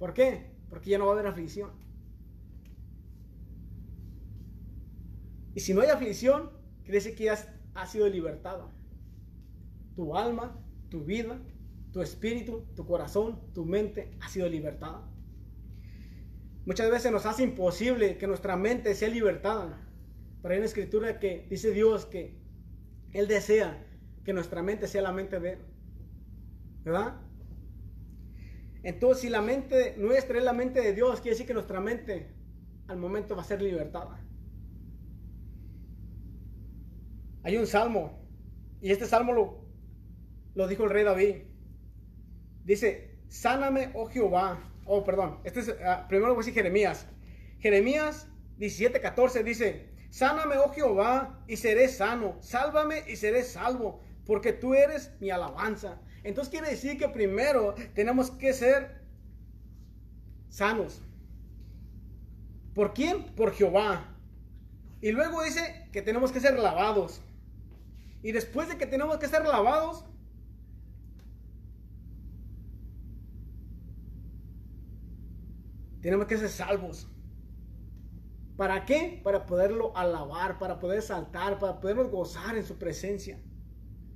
¿Por qué? Porque ya no va a haber aflicción. Y si no hay aflicción, quiere que ya has sido libertado. Tu alma, tu vida, tu espíritu, tu corazón, tu mente ha sido libertada. Muchas veces nos hace imposible que nuestra mente sea libertada. Pero hay una escritura que dice Dios que Él desea que nuestra mente sea la mente de Él. ¿Verdad? Entonces, si la mente nuestra es la mente de Dios, quiere decir que nuestra mente al momento va a ser libertada. Hay un salmo, y este salmo lo, dijo el rey David. Dice, sáname, oh Jehová. Oh, perdón, este es, uh, primero voy a decir Jeremías. Jeremías 17, 14 dice, sáname, oh Jehová, y seré sano. Sálvame y seré salvo, porque tú eres mi alabanza. Entonces quiere decir que primero tenemos que ser sanos. ¿Por quién? Por Jehová. Y luego dice que tenemos que ser lavados. Y después de que tenemos que ser lavados, tenemos que ser salvos. ¿Para qué? Para poderlo alabar, para poder saltar, para podernos gozar en su presencia.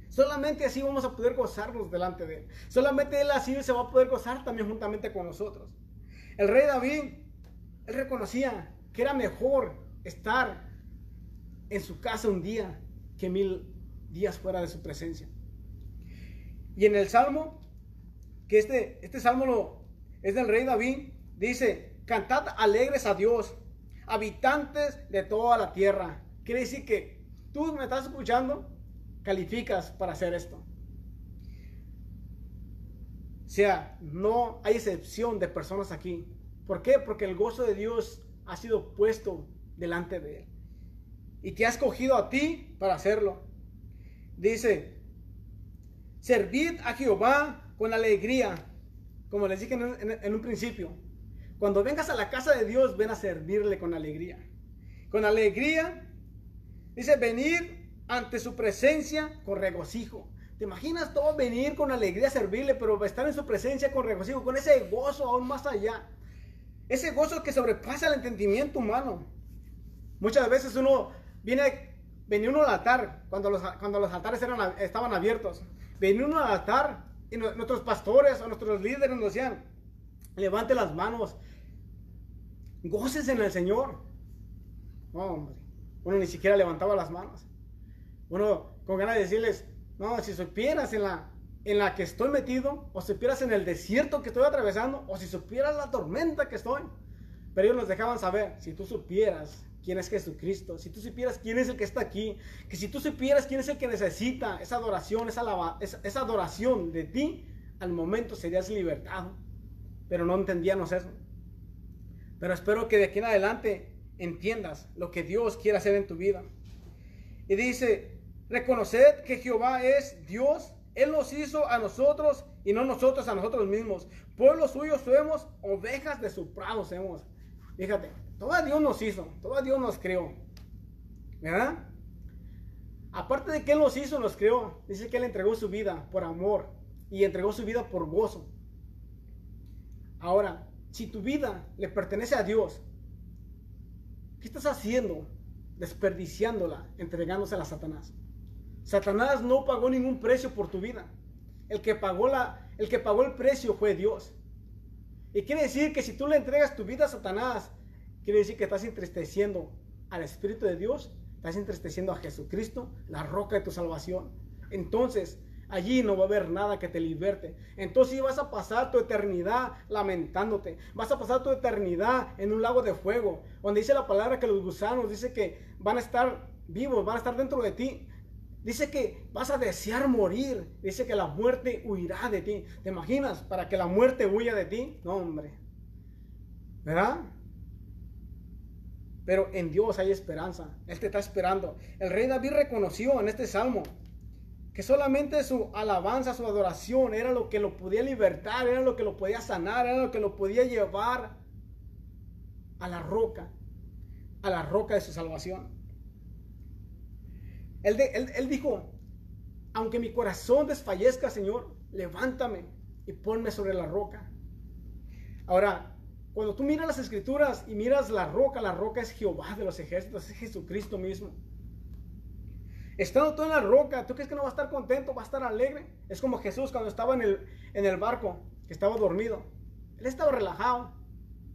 Solamente así vamos a poder gozarnos delante de Él. Solamente Él así se va a poder gozar también juntamente con nosotros. El rey David, él reconocía que era mejor estar en su casa un día que mil días fuera de su presencia. Y en el Salmo, que este, este Salmo lo, es del rey David, dice, cantad alegres a Dios, habitantes de toda la tierra. Quiere decir que tú me estás escuchando, calificas para hacer esto. O sea, no hay excepción de personas aquí. ¿Por qué? Porque el gozo de Dios ha sido puesto delante de Él. Y te ha escogido a ti para hacerlo. Dice, servid a Jehová con alegría, como les dije en, un principio. Cuando vengas a la casa de Dios, ven a servirle con alegría. Con alegría, dice, venir ante su presencia con regocijo. ¿Te imaginas todo venir con alegría a servirle, pero estar en su presencia con regocijo, con ese gozo aún más allá? Ese gozo que sobrepasa el entendimiento humano. Muchas veces uno viene venía uno al altar cuando los, cuando los altares estaban abiertos. Venía uno al altar y nuestros pastores o nuestros líderes nos decían, levante las manos, goces en el Señor. No, hombre, uno ni siquiera levantaba las manos. Uno con ganas de decirles, no, si supieras en la, en la que estoy metido, o supieras en el desierto que estoy atravesando, o si supieras la tormenta que estoy. Pero ellos nos dejaban saber, si tú supieras quién es Jesucristo, si tú supieras quién es el que está aquí, que si tú supieras quién es el que necesita esa adoración, esa, esa, adoración de ti, al momento serías libertado. Pero no entendíamos eso. Pero espero que de aquí en adelante entiendas lo que Dios quiere hacer en tu vida. Y dice, reconoced que Jehová es Dios, Él nos hizo a nosotros y no nosotros a nosotros mismos. Pueblo suyo somos, ovejas de su prado somos. Fíjate, todo Dios nos hizo, todo Dios nos creó. ¿Verdad? Aparte de que Él nos hizo, nos creó. Dice que Él entregó su vida por amor y entregó su vida por gozo. Ahora, si tu vida le pertenece a Dios, ¿qué estás haciendo? Desperdiciándola, entregándosela a Satanás. Satanás no pagó ningún precio por tu vida. El que pagó, la, el, que pagó el precio fue Dios. Y quiere decir que si tú le entregas tu vida a Satanás, Quiere decir que estás entristeciendo al Espíritu de Dios, estás entristeciendo a Jesucristo, la roca de tu salvación. Entonces, allí no va a haber nada que te liberte. Entonces vas a pasar tu eternidad lamentándote. Vas a pasar tu eternidad en un lago de fuego, donde dice la palabra que los gusanos dice que van a estar vivos, van a estar dentro de ti. Dice que vas a desear morir. Dice que la muerte huirá de ti. ¿Te imaginas? Para que la muerte huya de ti. No, hombre. ¿Verdad? Pero en Dios hay esperanza. Él te está esperando. El rey David reconoció en este salmo que solamente su alabanza, su adoración era lo que lo podía libertar, era lo que lo podía sanar, era lo que lo podía llevar a la roca, a la roca de su salvación. Él, dijo, aunque mi corazón desfallezca, Señor, levántame y ponme sobre la roca. Ahora, cuando tú miras las escrituras y miras la roca, la roca es Jehová de los ejércitos, es Jesucristo mismo. Estando tú en la roca, ¿tú crees que no va a estar contento, va a estar alegre? Es como Jesús cuando estaba en el, en el barco, que estaba dormido. Él estaba relajado,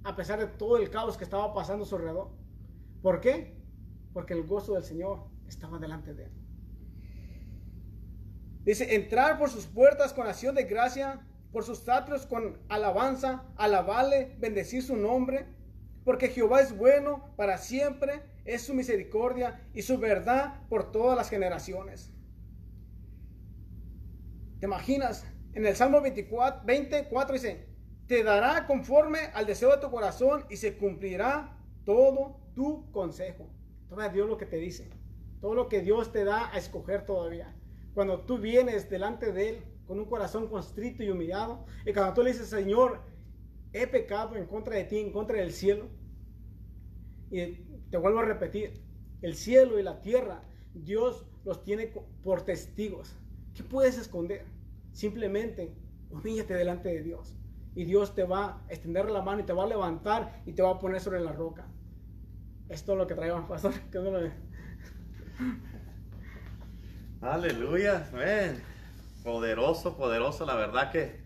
a pesar de todo el caos que estaba pasando a su alrededor. ¿Por qué? Porque el gozo del Señor estaba delante de él. Dice, entrar por sus puertas con acción de gracia por sus atrios con alabanza, alabarle, bendecir su nombre, porque Jehová es bueno para siempre, es su misericordia y su verdad por todas las generaciones. ¿Te imaginas? En el Salmo 24, 24 dice, te dará conforme al deseo de tu corazón y se cumplirá todo tu consejo. Todavía Dios lo que te dice, todo lo que Dios te da a escoger todavía. Cuando tú vienes delante de Él, con un corazón constrito y humillado. Y cuando tú le dices, Señor, he pecado en contra de ti, en contra del cielo. Y te vuelvo a repetir, el cielo y la tierra, Dios los tiene por testigos. ¿Qué puedes esconder? Simplemente humíllate delante de Dios. Y Dios te va a extender la mano y te va a levantar y te va a poner sobre la roca. Esto es lo que traemos, pastor. Aleluya. Poderoso, poderoso. La verdad que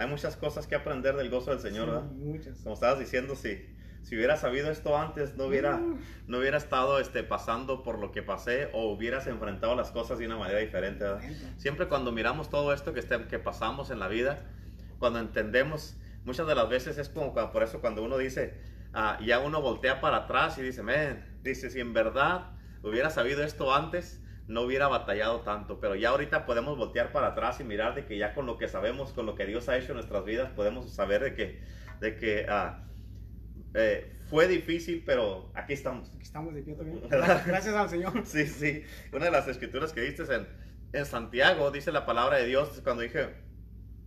hay muchas cosas que aprender del gozo del Señor, ¿verdad? Muchas. Como estabas diciendo, si, si hubiera sabido esto antes, no hubiera, mm. no hubiera estado este, pasando por lo que pasé o hubieras enfrentado las cosas de una manera diferente, ¿verdad? Siempre cuando miramos todo esto que, que pasamos en la vida, cuando entendemos, muchas de las veces es como por eso cuando uno dice, ah, ya uno voltea para atrás y dice, men, dice, si en verdad hubiera sabido esto antes, no hubiera batallado tanto, pero ya ahorita podemos voltear para atrás y mirar de que ya con lo que sabemos, con lo que Dios ha hecho en nuestras vidas, podemos saber de que, de que ah, eh, fue difícil, pero aquí estamos. Aquí estamos de pie también. Gracias, al Señor. Sí, sí. Una de las escrituras que diste en, en Santiago, dice la palabra de Dios, cuando dije,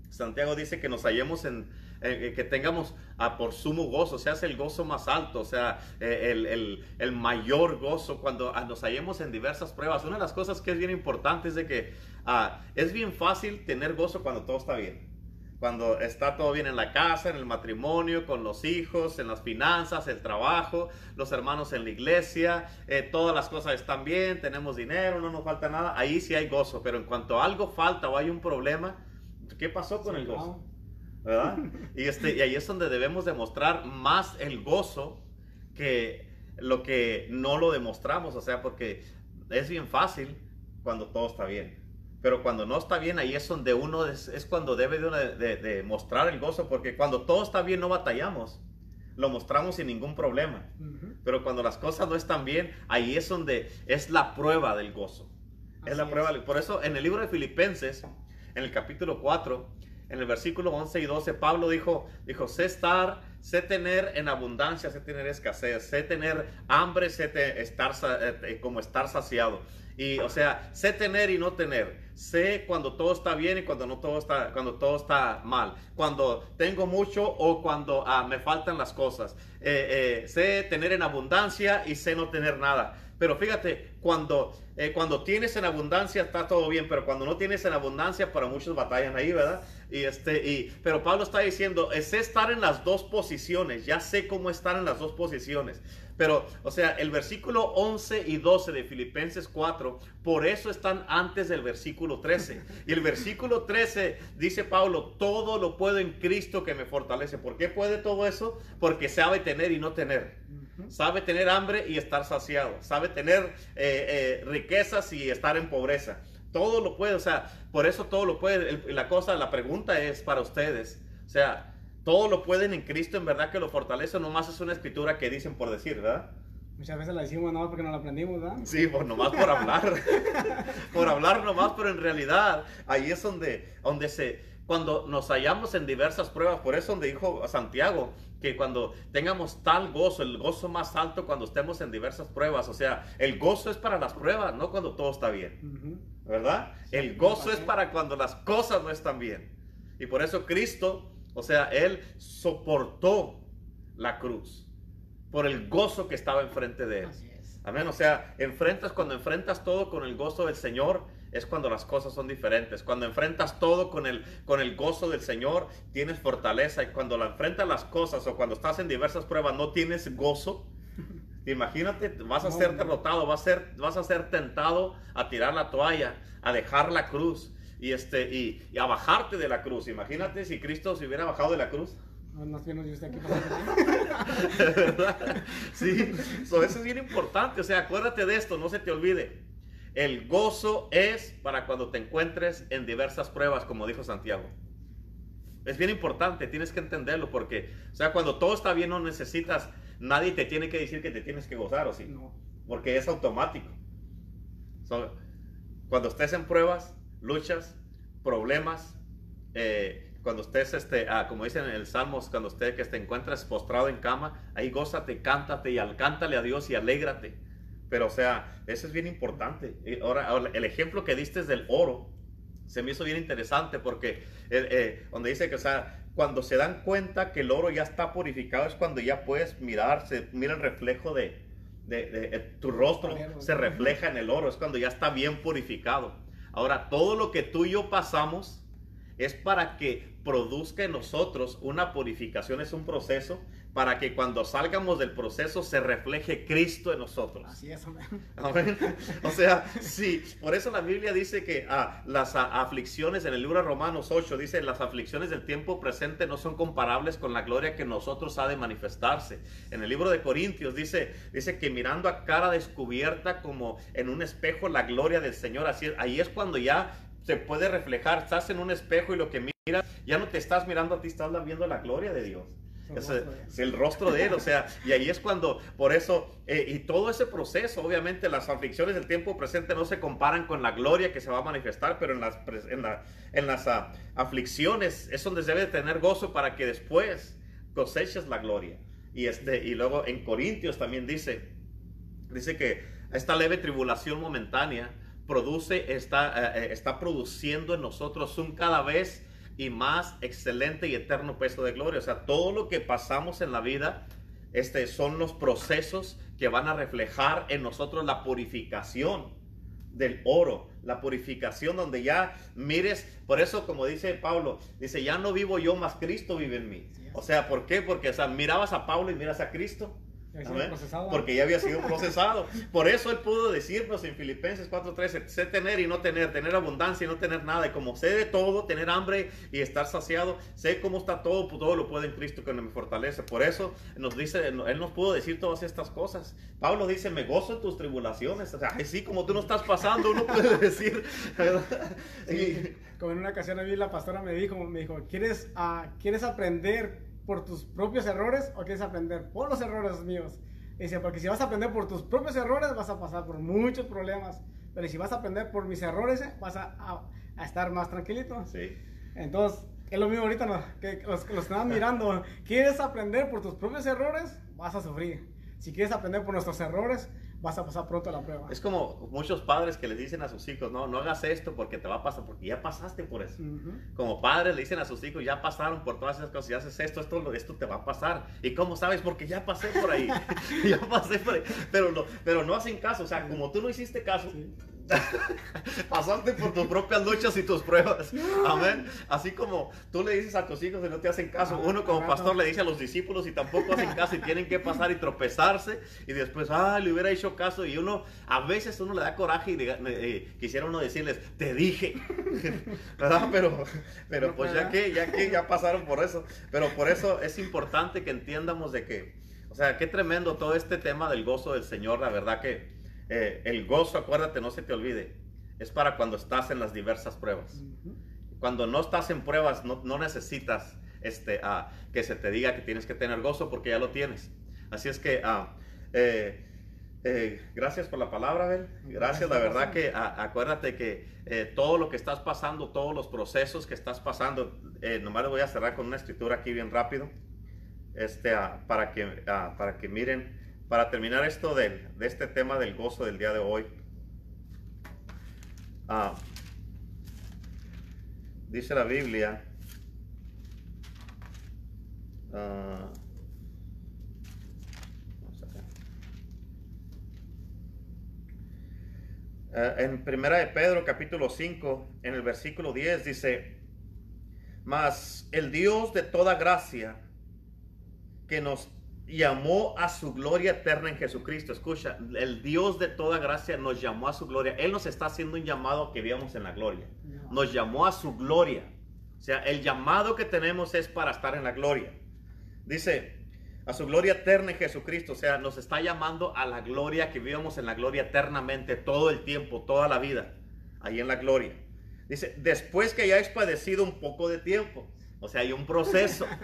Santiago dice que nos hallemos en, eh, que tengamos a por sumo gozo, sea el gozo más alto, o sea, eh, el, el, mayor gozo cuando ah, nos hallemos en diversas pruebas. Una de las cosas que es bien importante es de que ah, es bien fácil tener gozo cuando todo está bien. Cuando está todo bien en la casa, en el matrimonio, con los hijos, en las finanzas, el trabajo, los hermanos en la iglesia, eh, todas las cosas están bien, tenemos dinero, no nos falta nada, ahí sí hay gozo. Pero en cuanto algo falta o hay un problema, ¿qué pasó con el gozo? ¿Verdad? Y, este, y ahí es donde debemos demostrar más el gozo que lo que no lo demostramos, o sea, porque es bien fácil cuando todo está bien. Pero cuando no está bien, ahí es donde uno es, cuando debe de, de, mostrar el gozo, porque cuando todo está bien no batallamos, lo mostramos sin ningún problema. Pero cuando las cosas no están bien, ahí es donde es la prueba del gozo. es la prueba. Por eso en el libro de Filipenses, en el capítulo 4, en el versículo 11 y 12, Pablo dijo, dijo, sé estar, sé tener en abundancia, sé tener escasez, sé tener hambre, sé estar eh, eh, como estar saciado. Y o sea, sé tener y no tener. Sé cuando todo está bien y cuando no todo está, cuando todo está mal. Cuando tengo mucho o cuando ah, me faltan las cosas. Eh, sé tener en abundancia y sé no tener nada. Pero fíjate, cuando, cuando tienes en abundancia está todo bien, pero cuando no tienes en abundancia, para muchos batallan ahí, ¿verdad? Y este, y, pero Pablo está diciendo, sé estar en las dos posiciones, ya sé cómo estar en las dos posiciones. Pero, o sea, el versículo 11 y 12 de Filipenses 4, por eso están antes del versículo 13. Y el versículo 13 dice Pablo, todo lo puedo en Cristo que me fortalece. ¿Por qué puede todo eso? Porque sabe tener y no tener. Sabe tener hambre y estar saciado. Sabe tener eh, eh, riquezas y estar en pobreza. Todo lo puede, o sea, por eso todo lo puede. la cosa, la pregunta es para ustedes, o sea, todo lo pueden en Cristo, en verdad que lo fortalece, nomás es una escritura que dicen por decir, ¿verdad? Muchas veces la decimos nomás porque no la aprendimos, ¿verdad? Sí, pues nomás por hablar. por hablar nomás, pero en realidad ahí es donde, donde se, cuando nos hallamos en diversas pruebas, por eso donde dijo Santiago, que cuando tengamos tal gozo, el gozo más alto cuando estemos en diversas pruebas, o sea, el gozo es para las pruebas, no cuando todo está bien, ¿verdad? El gozo es para cuando las cosas no están bien. Y por eso Cristo, o sea, Él soportó la cruz por el gozo que estaba enfrente de Él. Amén, o sea, enfrentas cuando enfrentas todo con el gozo del Señor, es cuando las cosas son diferentes. Cuando enfrentas todo con el, con el gozo del Señor, tienes fortaleza. Y cuando la enfrentas las cosas o cuando estás en diversas pruebas, no tienes gozo. Imagínate, vas a ser derrotado, vas a ser, vas a ser tentado a tirar la toalla, a dejar la cruz y, este, y, a bajarte de la cruz. Imagínate si Cristo se hubiera bajado de la cruz. No, no, yo estoy aquí sí, eso es bien importante. O sea, acuérdate de esto, no se te olvide. El gozo es para cuando te encuentres en diversas pruebas, como dijo Santiago. Es bien importante, tienes que entenderlo porque, o sea, cuando todo está bien no necesitas, nadie te tiene que decir que te tienes que gozar, ¿o sí? No. Porque es automático. cuando estés en pruebas, luchas, problemas, eh, cuando estés, este, ah, como dicen en el Salmos, cuando usted que te encuentres postrado en cama, ahí gózate, cántate y alcántale a Dios y alégrate. Pero, o sea, eso es bien importante. ahora, el ejemplo que diste es del oro, se me hizo bien interesante porque eh, eh, donde dice que, o sea, cuando se dan cuenta que el oro ya está purificado es cuando ya puedes mirar, se mira el reflejo de, de, tu rostro, se refleja en el oro, es cuando ya está bien purificado. Ahora, todo lo que tú y yo pasamos es para que produzca en nosotros una purificación, es un proceso para que cuando salgamos del proceso se refleje Cristo en nosotros. Así es, amén. O sea, sí, por eso la Biblia dice que ah, las aflicciones, en el libro de Romanos 8, dice, las aflicciones del tiempo presente no son comparables con la gloria que nosotros ha de manifestarse. En el libro de Corintios dice, dice que mirando a cara descubierta como en un espejo la gloria del Señor, así ahí es cuando ya se puede reflejar, estás en un espejo y lo que miras, ya no te estás mirando a ti, estás viendo la gloria de Dios. Es, el rostro de Él, o sea, y ahí es cuando, por eso, eh, y todo ese proceso, obviamente las aflicciones del tiempo presente no se comparan con la gloria que se va a manifestar, pero en las, en en las ah, aflicciones es donde se debe tener gozo para que después coseches la gloria. Y, este, y luego en Corintios también dice, dice que esta leve tribulación momentánea produce, está, eh, eh, está produciendo en nosotros un cada vez y más excelente y eterno peso de gloria. O sea, todo lo que pasamos en la vida este, son los procesos que van a reflejar en nosotros la purificación del oro, la purificación donde ya mires, por eso como dice Pablo, dice, ya no vivo yo, más Cristo vive en mí. O sea, ¿por qué? Porque o sea, mirabas a Pablo y miras a Cristo. Porque ya había sido procesado. Por eso él pudo decirnos en Filipenses 4:13, sé tener y no tener, tener abundancia y no tener nada. Y como sé de todo, tener hambre y estar saciado, sé cómo está todo, pues todo lo puede en Cristo que me fortalece. Por eso nos dice, él nos pudo decir todas estas cosas. Pablo dice, me gozo en tus tribulaciones. O sea, así como tú no estás pasando, uno puede decir. como en una ocasión a mí la pastora me dijo, me dijo, ¿quieres, uh, ¿quieres aprender? Por tus propios errores o quieres aprender por los errores míos? Dice, porque si vas a aprender por tus propios errores vas a pasar por muchos problemas, pero si vas a aprender por mis errores eh, vas a, a, estar más tranquilito. Sí. Entonces, es lo mismo ahorita, ¿no? que los, los que están mirando, ¿quieres aprender por tus propios errores? Vas a sufrir. Si quieres aprender por nuestros errores, vas a pasar pronto la prueba. Es como muchos padres que les dicen a sus hijos, no, no hagas esto porque te va a pasar, porque ya pasaste por eso. Como padres le dicen a sus hijos, ya pasaron por todas esas cosas, si haces esto, esto, esto te va a pasar. ¿Y cómo sabes? Porque ya pasé por ahí. ya pasé por ahí. Pero no, pero no hacen caso, o sea, como tú no hiciste caso, Pasaste por tus propias luchas y tus pruebas. Amén. Así como tú le dices a tus hijos y no te hacen caso, uno como pastor le dice a los discípulos y tampoco hacen caso y tienen que pasar y tropezarse y después, ah, le hubiera hecho caso y uno, a veces uno le da coraje y eh, quisiera uno decirles, te dije, ¿verdad? Pero, pero pues ya que, ya que, ya pasaron por eso. Pero por eso es importante que entiendamos de que, o sea, qué tremendo todo este tema del gozo del Señor, la verdad que eh, el gozo, acuérdate, no se te olvide, es para cuando estás en las diversas pruebas. Cuando no estás en pruebas, no, necesitas este, que se te diga que tienes que tener gozo porque ya lo tienes. Así es que, ah, eh, Eh, gracias por la palabra, Abel. Gracias, la verdad que acuérdate que eh, todo lo que estás pasando, todos los procesos que estás pasando, nomás les voy a cerrar con una escritura aquí bien rápido, este, ah, para, que, ah, para que miren, para terminar esto de, de, este tema del gozo del día de hoy. Ah, dice la Biblia, Eh, en Primera de Pedro capítulo 5, en el versículo 10 dice, mas el Dios de toda gracia que nos llamó a su gloria eterna en Jesucristo. Escucha, el Dios de toda gracia nos llamó a su gloria. Él nos está haciendo un llamado que vivamos en la gloria. Nos llamó a su gloria. O sea, el llamado que tenemos es para estar en la gloria. Dice, a su gloria eterna en Jesucristo. O sea, nos está llamando a la gloria que vivamos en la gloria eternamente todo el tiempo, toda la vida, ahí en la gloria. Dice, después que hayáis padecido un poco de tiempo, o sea, hay un proceso.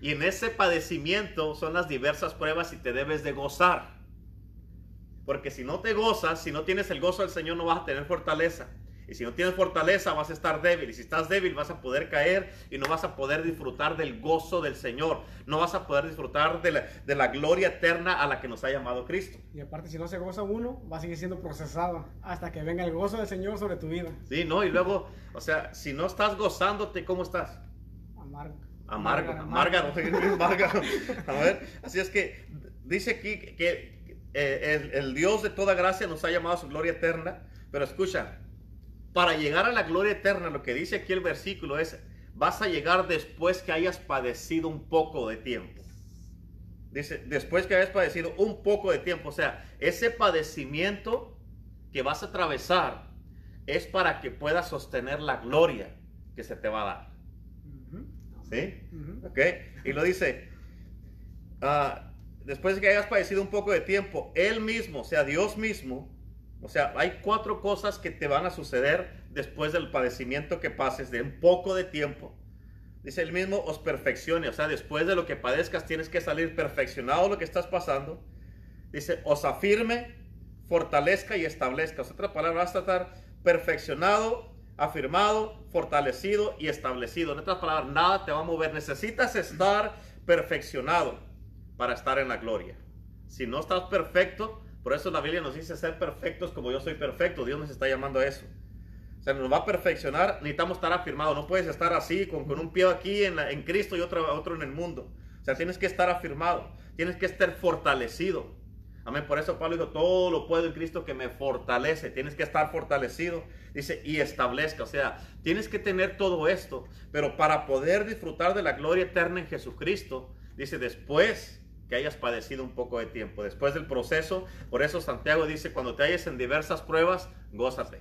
Y en ese padecimiento son las diversas pruebas y te debes de gozar. Porque si no te gozas, si no tienes el gozo del Señor, no vas a tener fortaleza. Y si no tienes fortaleza, vas a estar débil. Y si estás débil, vas a poder caer y no vas a poder disfrutar del gozo del Señor. No vas a poder disfrutar de la, de la gloria eterna a la que nos ha llamado Cristo. Y aparte, si no se goza uno, va a seguir siendo procesado hasta que venga el gozo del Señor sobre tu vida. Sí, no, y luego, o sea, si no estás gozándote, ¿cómo estás? Amargo. Amargo, amargo. A ver, así es que dice aquí que eh, el, el Dios de toda gracia nos ha llamado a su gloria eterna. Pero escucha, para llegar a la gloria eterna, lo que dice aquí el versículo es, vas a llegar después que hayas padecido un poco de tiempo. Dice, después que hayas padecido un poco de tiempo. O sea, ese padecimiento que vas a atravesar es para que puedas sostener la gloria que se te va a dar. ¿Sí? ¿Ok? Y lo dice, ah, después de que hayas padecido un poco de tiempo, Él mismo, o sea, Dios mismo, o sea, hay cuatro cosas que te van a suceder después del padecimiento que pases de un poco de tiempo. Dice el mismo, os perfeccione. O sea, después de lo que padezcas, tienes que salir perfeccionado lo que estás pasando. Dice, os afirme, fortalezca y establezca. O sea, otra palabra, vas a estar perfeccionado, afirmado, fortalecido y establecido. En otras palabras, nada te va a mover. Necesitas estar perfeccionado para estar en la gloria. Si no estás perfecto, por eso la Biblia nos dice ser perfectos como yo soy perfecto. Dios nos está llamando a eso. O sea, nos va a perfeccionar. Necesitamos estar afirmados. No puedes estar así, con, con un pie aquí en, en Cristo y otro, otro en el mundo. O sea, tienes que estar afirmado. Tienes que estar fortalecido. Amén. Por eso Pablo dijo, todo lo puedo en Cristo que me fortalece. Tienes que estar fortalecido. Dice, y establezca. O sea, tienes que tener todo esto. Pero para poder disfrutar de la gloria eterna en Jesucristo, dice, después que hayas padecido un poco de tiempo. Después del proceso, por eso Santiago dice, cuando te halles en diversas pruebas, gózate,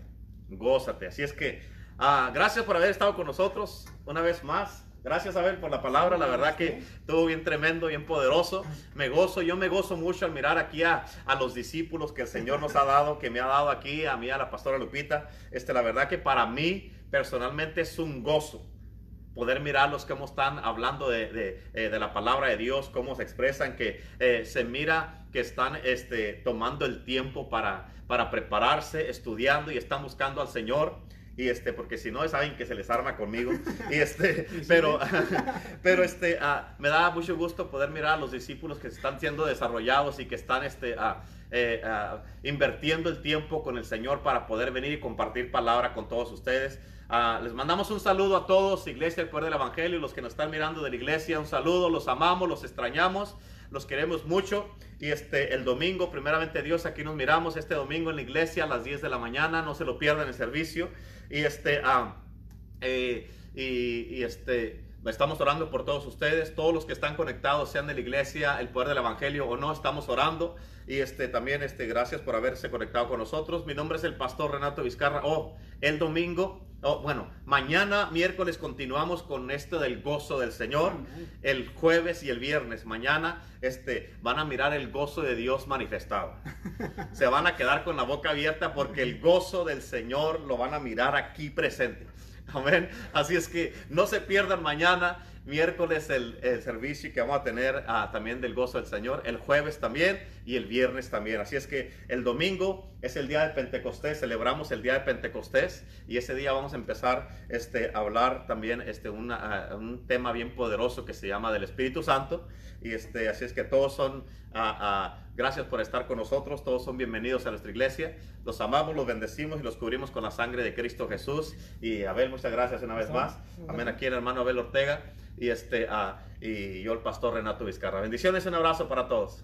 gózate. Así es que, ah, gracias por haber estado con nosotros una vez más. Gracias, Abel, por la palabra. La verdad que estuvo bien tremendo, bien poderoso. Me gozo, yo me gozo mucho al mirar aquí a, a, los discípulos que el Señor nos ha dado, que me ha dado aquí, a mí, a la pastora Lupita. Este, la verdad que para mí, personalmente, es un gozo poder mirarlos cómo están hablando de, eh, de, la palabra de Dios, cómo se expresan, que eh, se mira que están este, tomando el tiempo para, para prepararse, estudiando y están buscando al Señor. Y este, porque si no, saben que se les arma conmigo. Y este, pero, pero este, ah, me da mucho gusto poder mirar a los discípulos que están siendo desarrollados y que están este, ah, eh, ah, invirtiendo el tiempo con el Señor para poder venir y compartir palabra con todos ustedes. Les mandamos un saludo a todos, Iglesia del Poder del Evangelio, los que nos están mirando de la iglesia, un saludo, los amamos, los extrañamos, los queremos mucho. Y este, el domingo, primeramente Dios, aquí nos miramos este domingo en la iglesia a las 10 de la mañana, no se lo pierdan el servicio. Y este, ah, eh, y, y este, Estamos orando por todos ustedes, todos los que están conectados, sean de la iglesia, el poder del evangelio o no, estamos orando. Y este también este gracias por haberse conectado con nosotros. Mi nombre es el pastor Renato Vizcarra. Oh, el domingo, oh, bueno, mañana miércoles continuamos con esto del gozo del Señor. El jueves y el viernes, mañana este van a mirar el gozo de Dios manifestado. Se van a quedar con la boca abierta porque el gozo del Señor lo van a mirar aquí presente. Amén. Así es que no se pierdan mañana. Miércoles el, servicio que vamos a tener ah, también del gozo del Señor, el jueves también y el viernes también. Así es que el domingo es el día de Pentecostés, celebramos el día de Pentecostés y ese día vamos a empezar este, a hablar también este, una, ah, un tema bien poderoso que se llama del Espíritu Santo. Y este, así es que todos son, ah, gracias por estar con nosotros, todos son bienvenidos a nuestra iglesia. Los amamos, los bendecimos y los cubrimos con la sangre de Cristo Jesús. Y Abel, muchas gracias una vez más. Amén, aquí el hermano Abel Ortega y, este, ah, y yo el pastor Renato Vizcarra. Bendiciones y un abrazo para todos.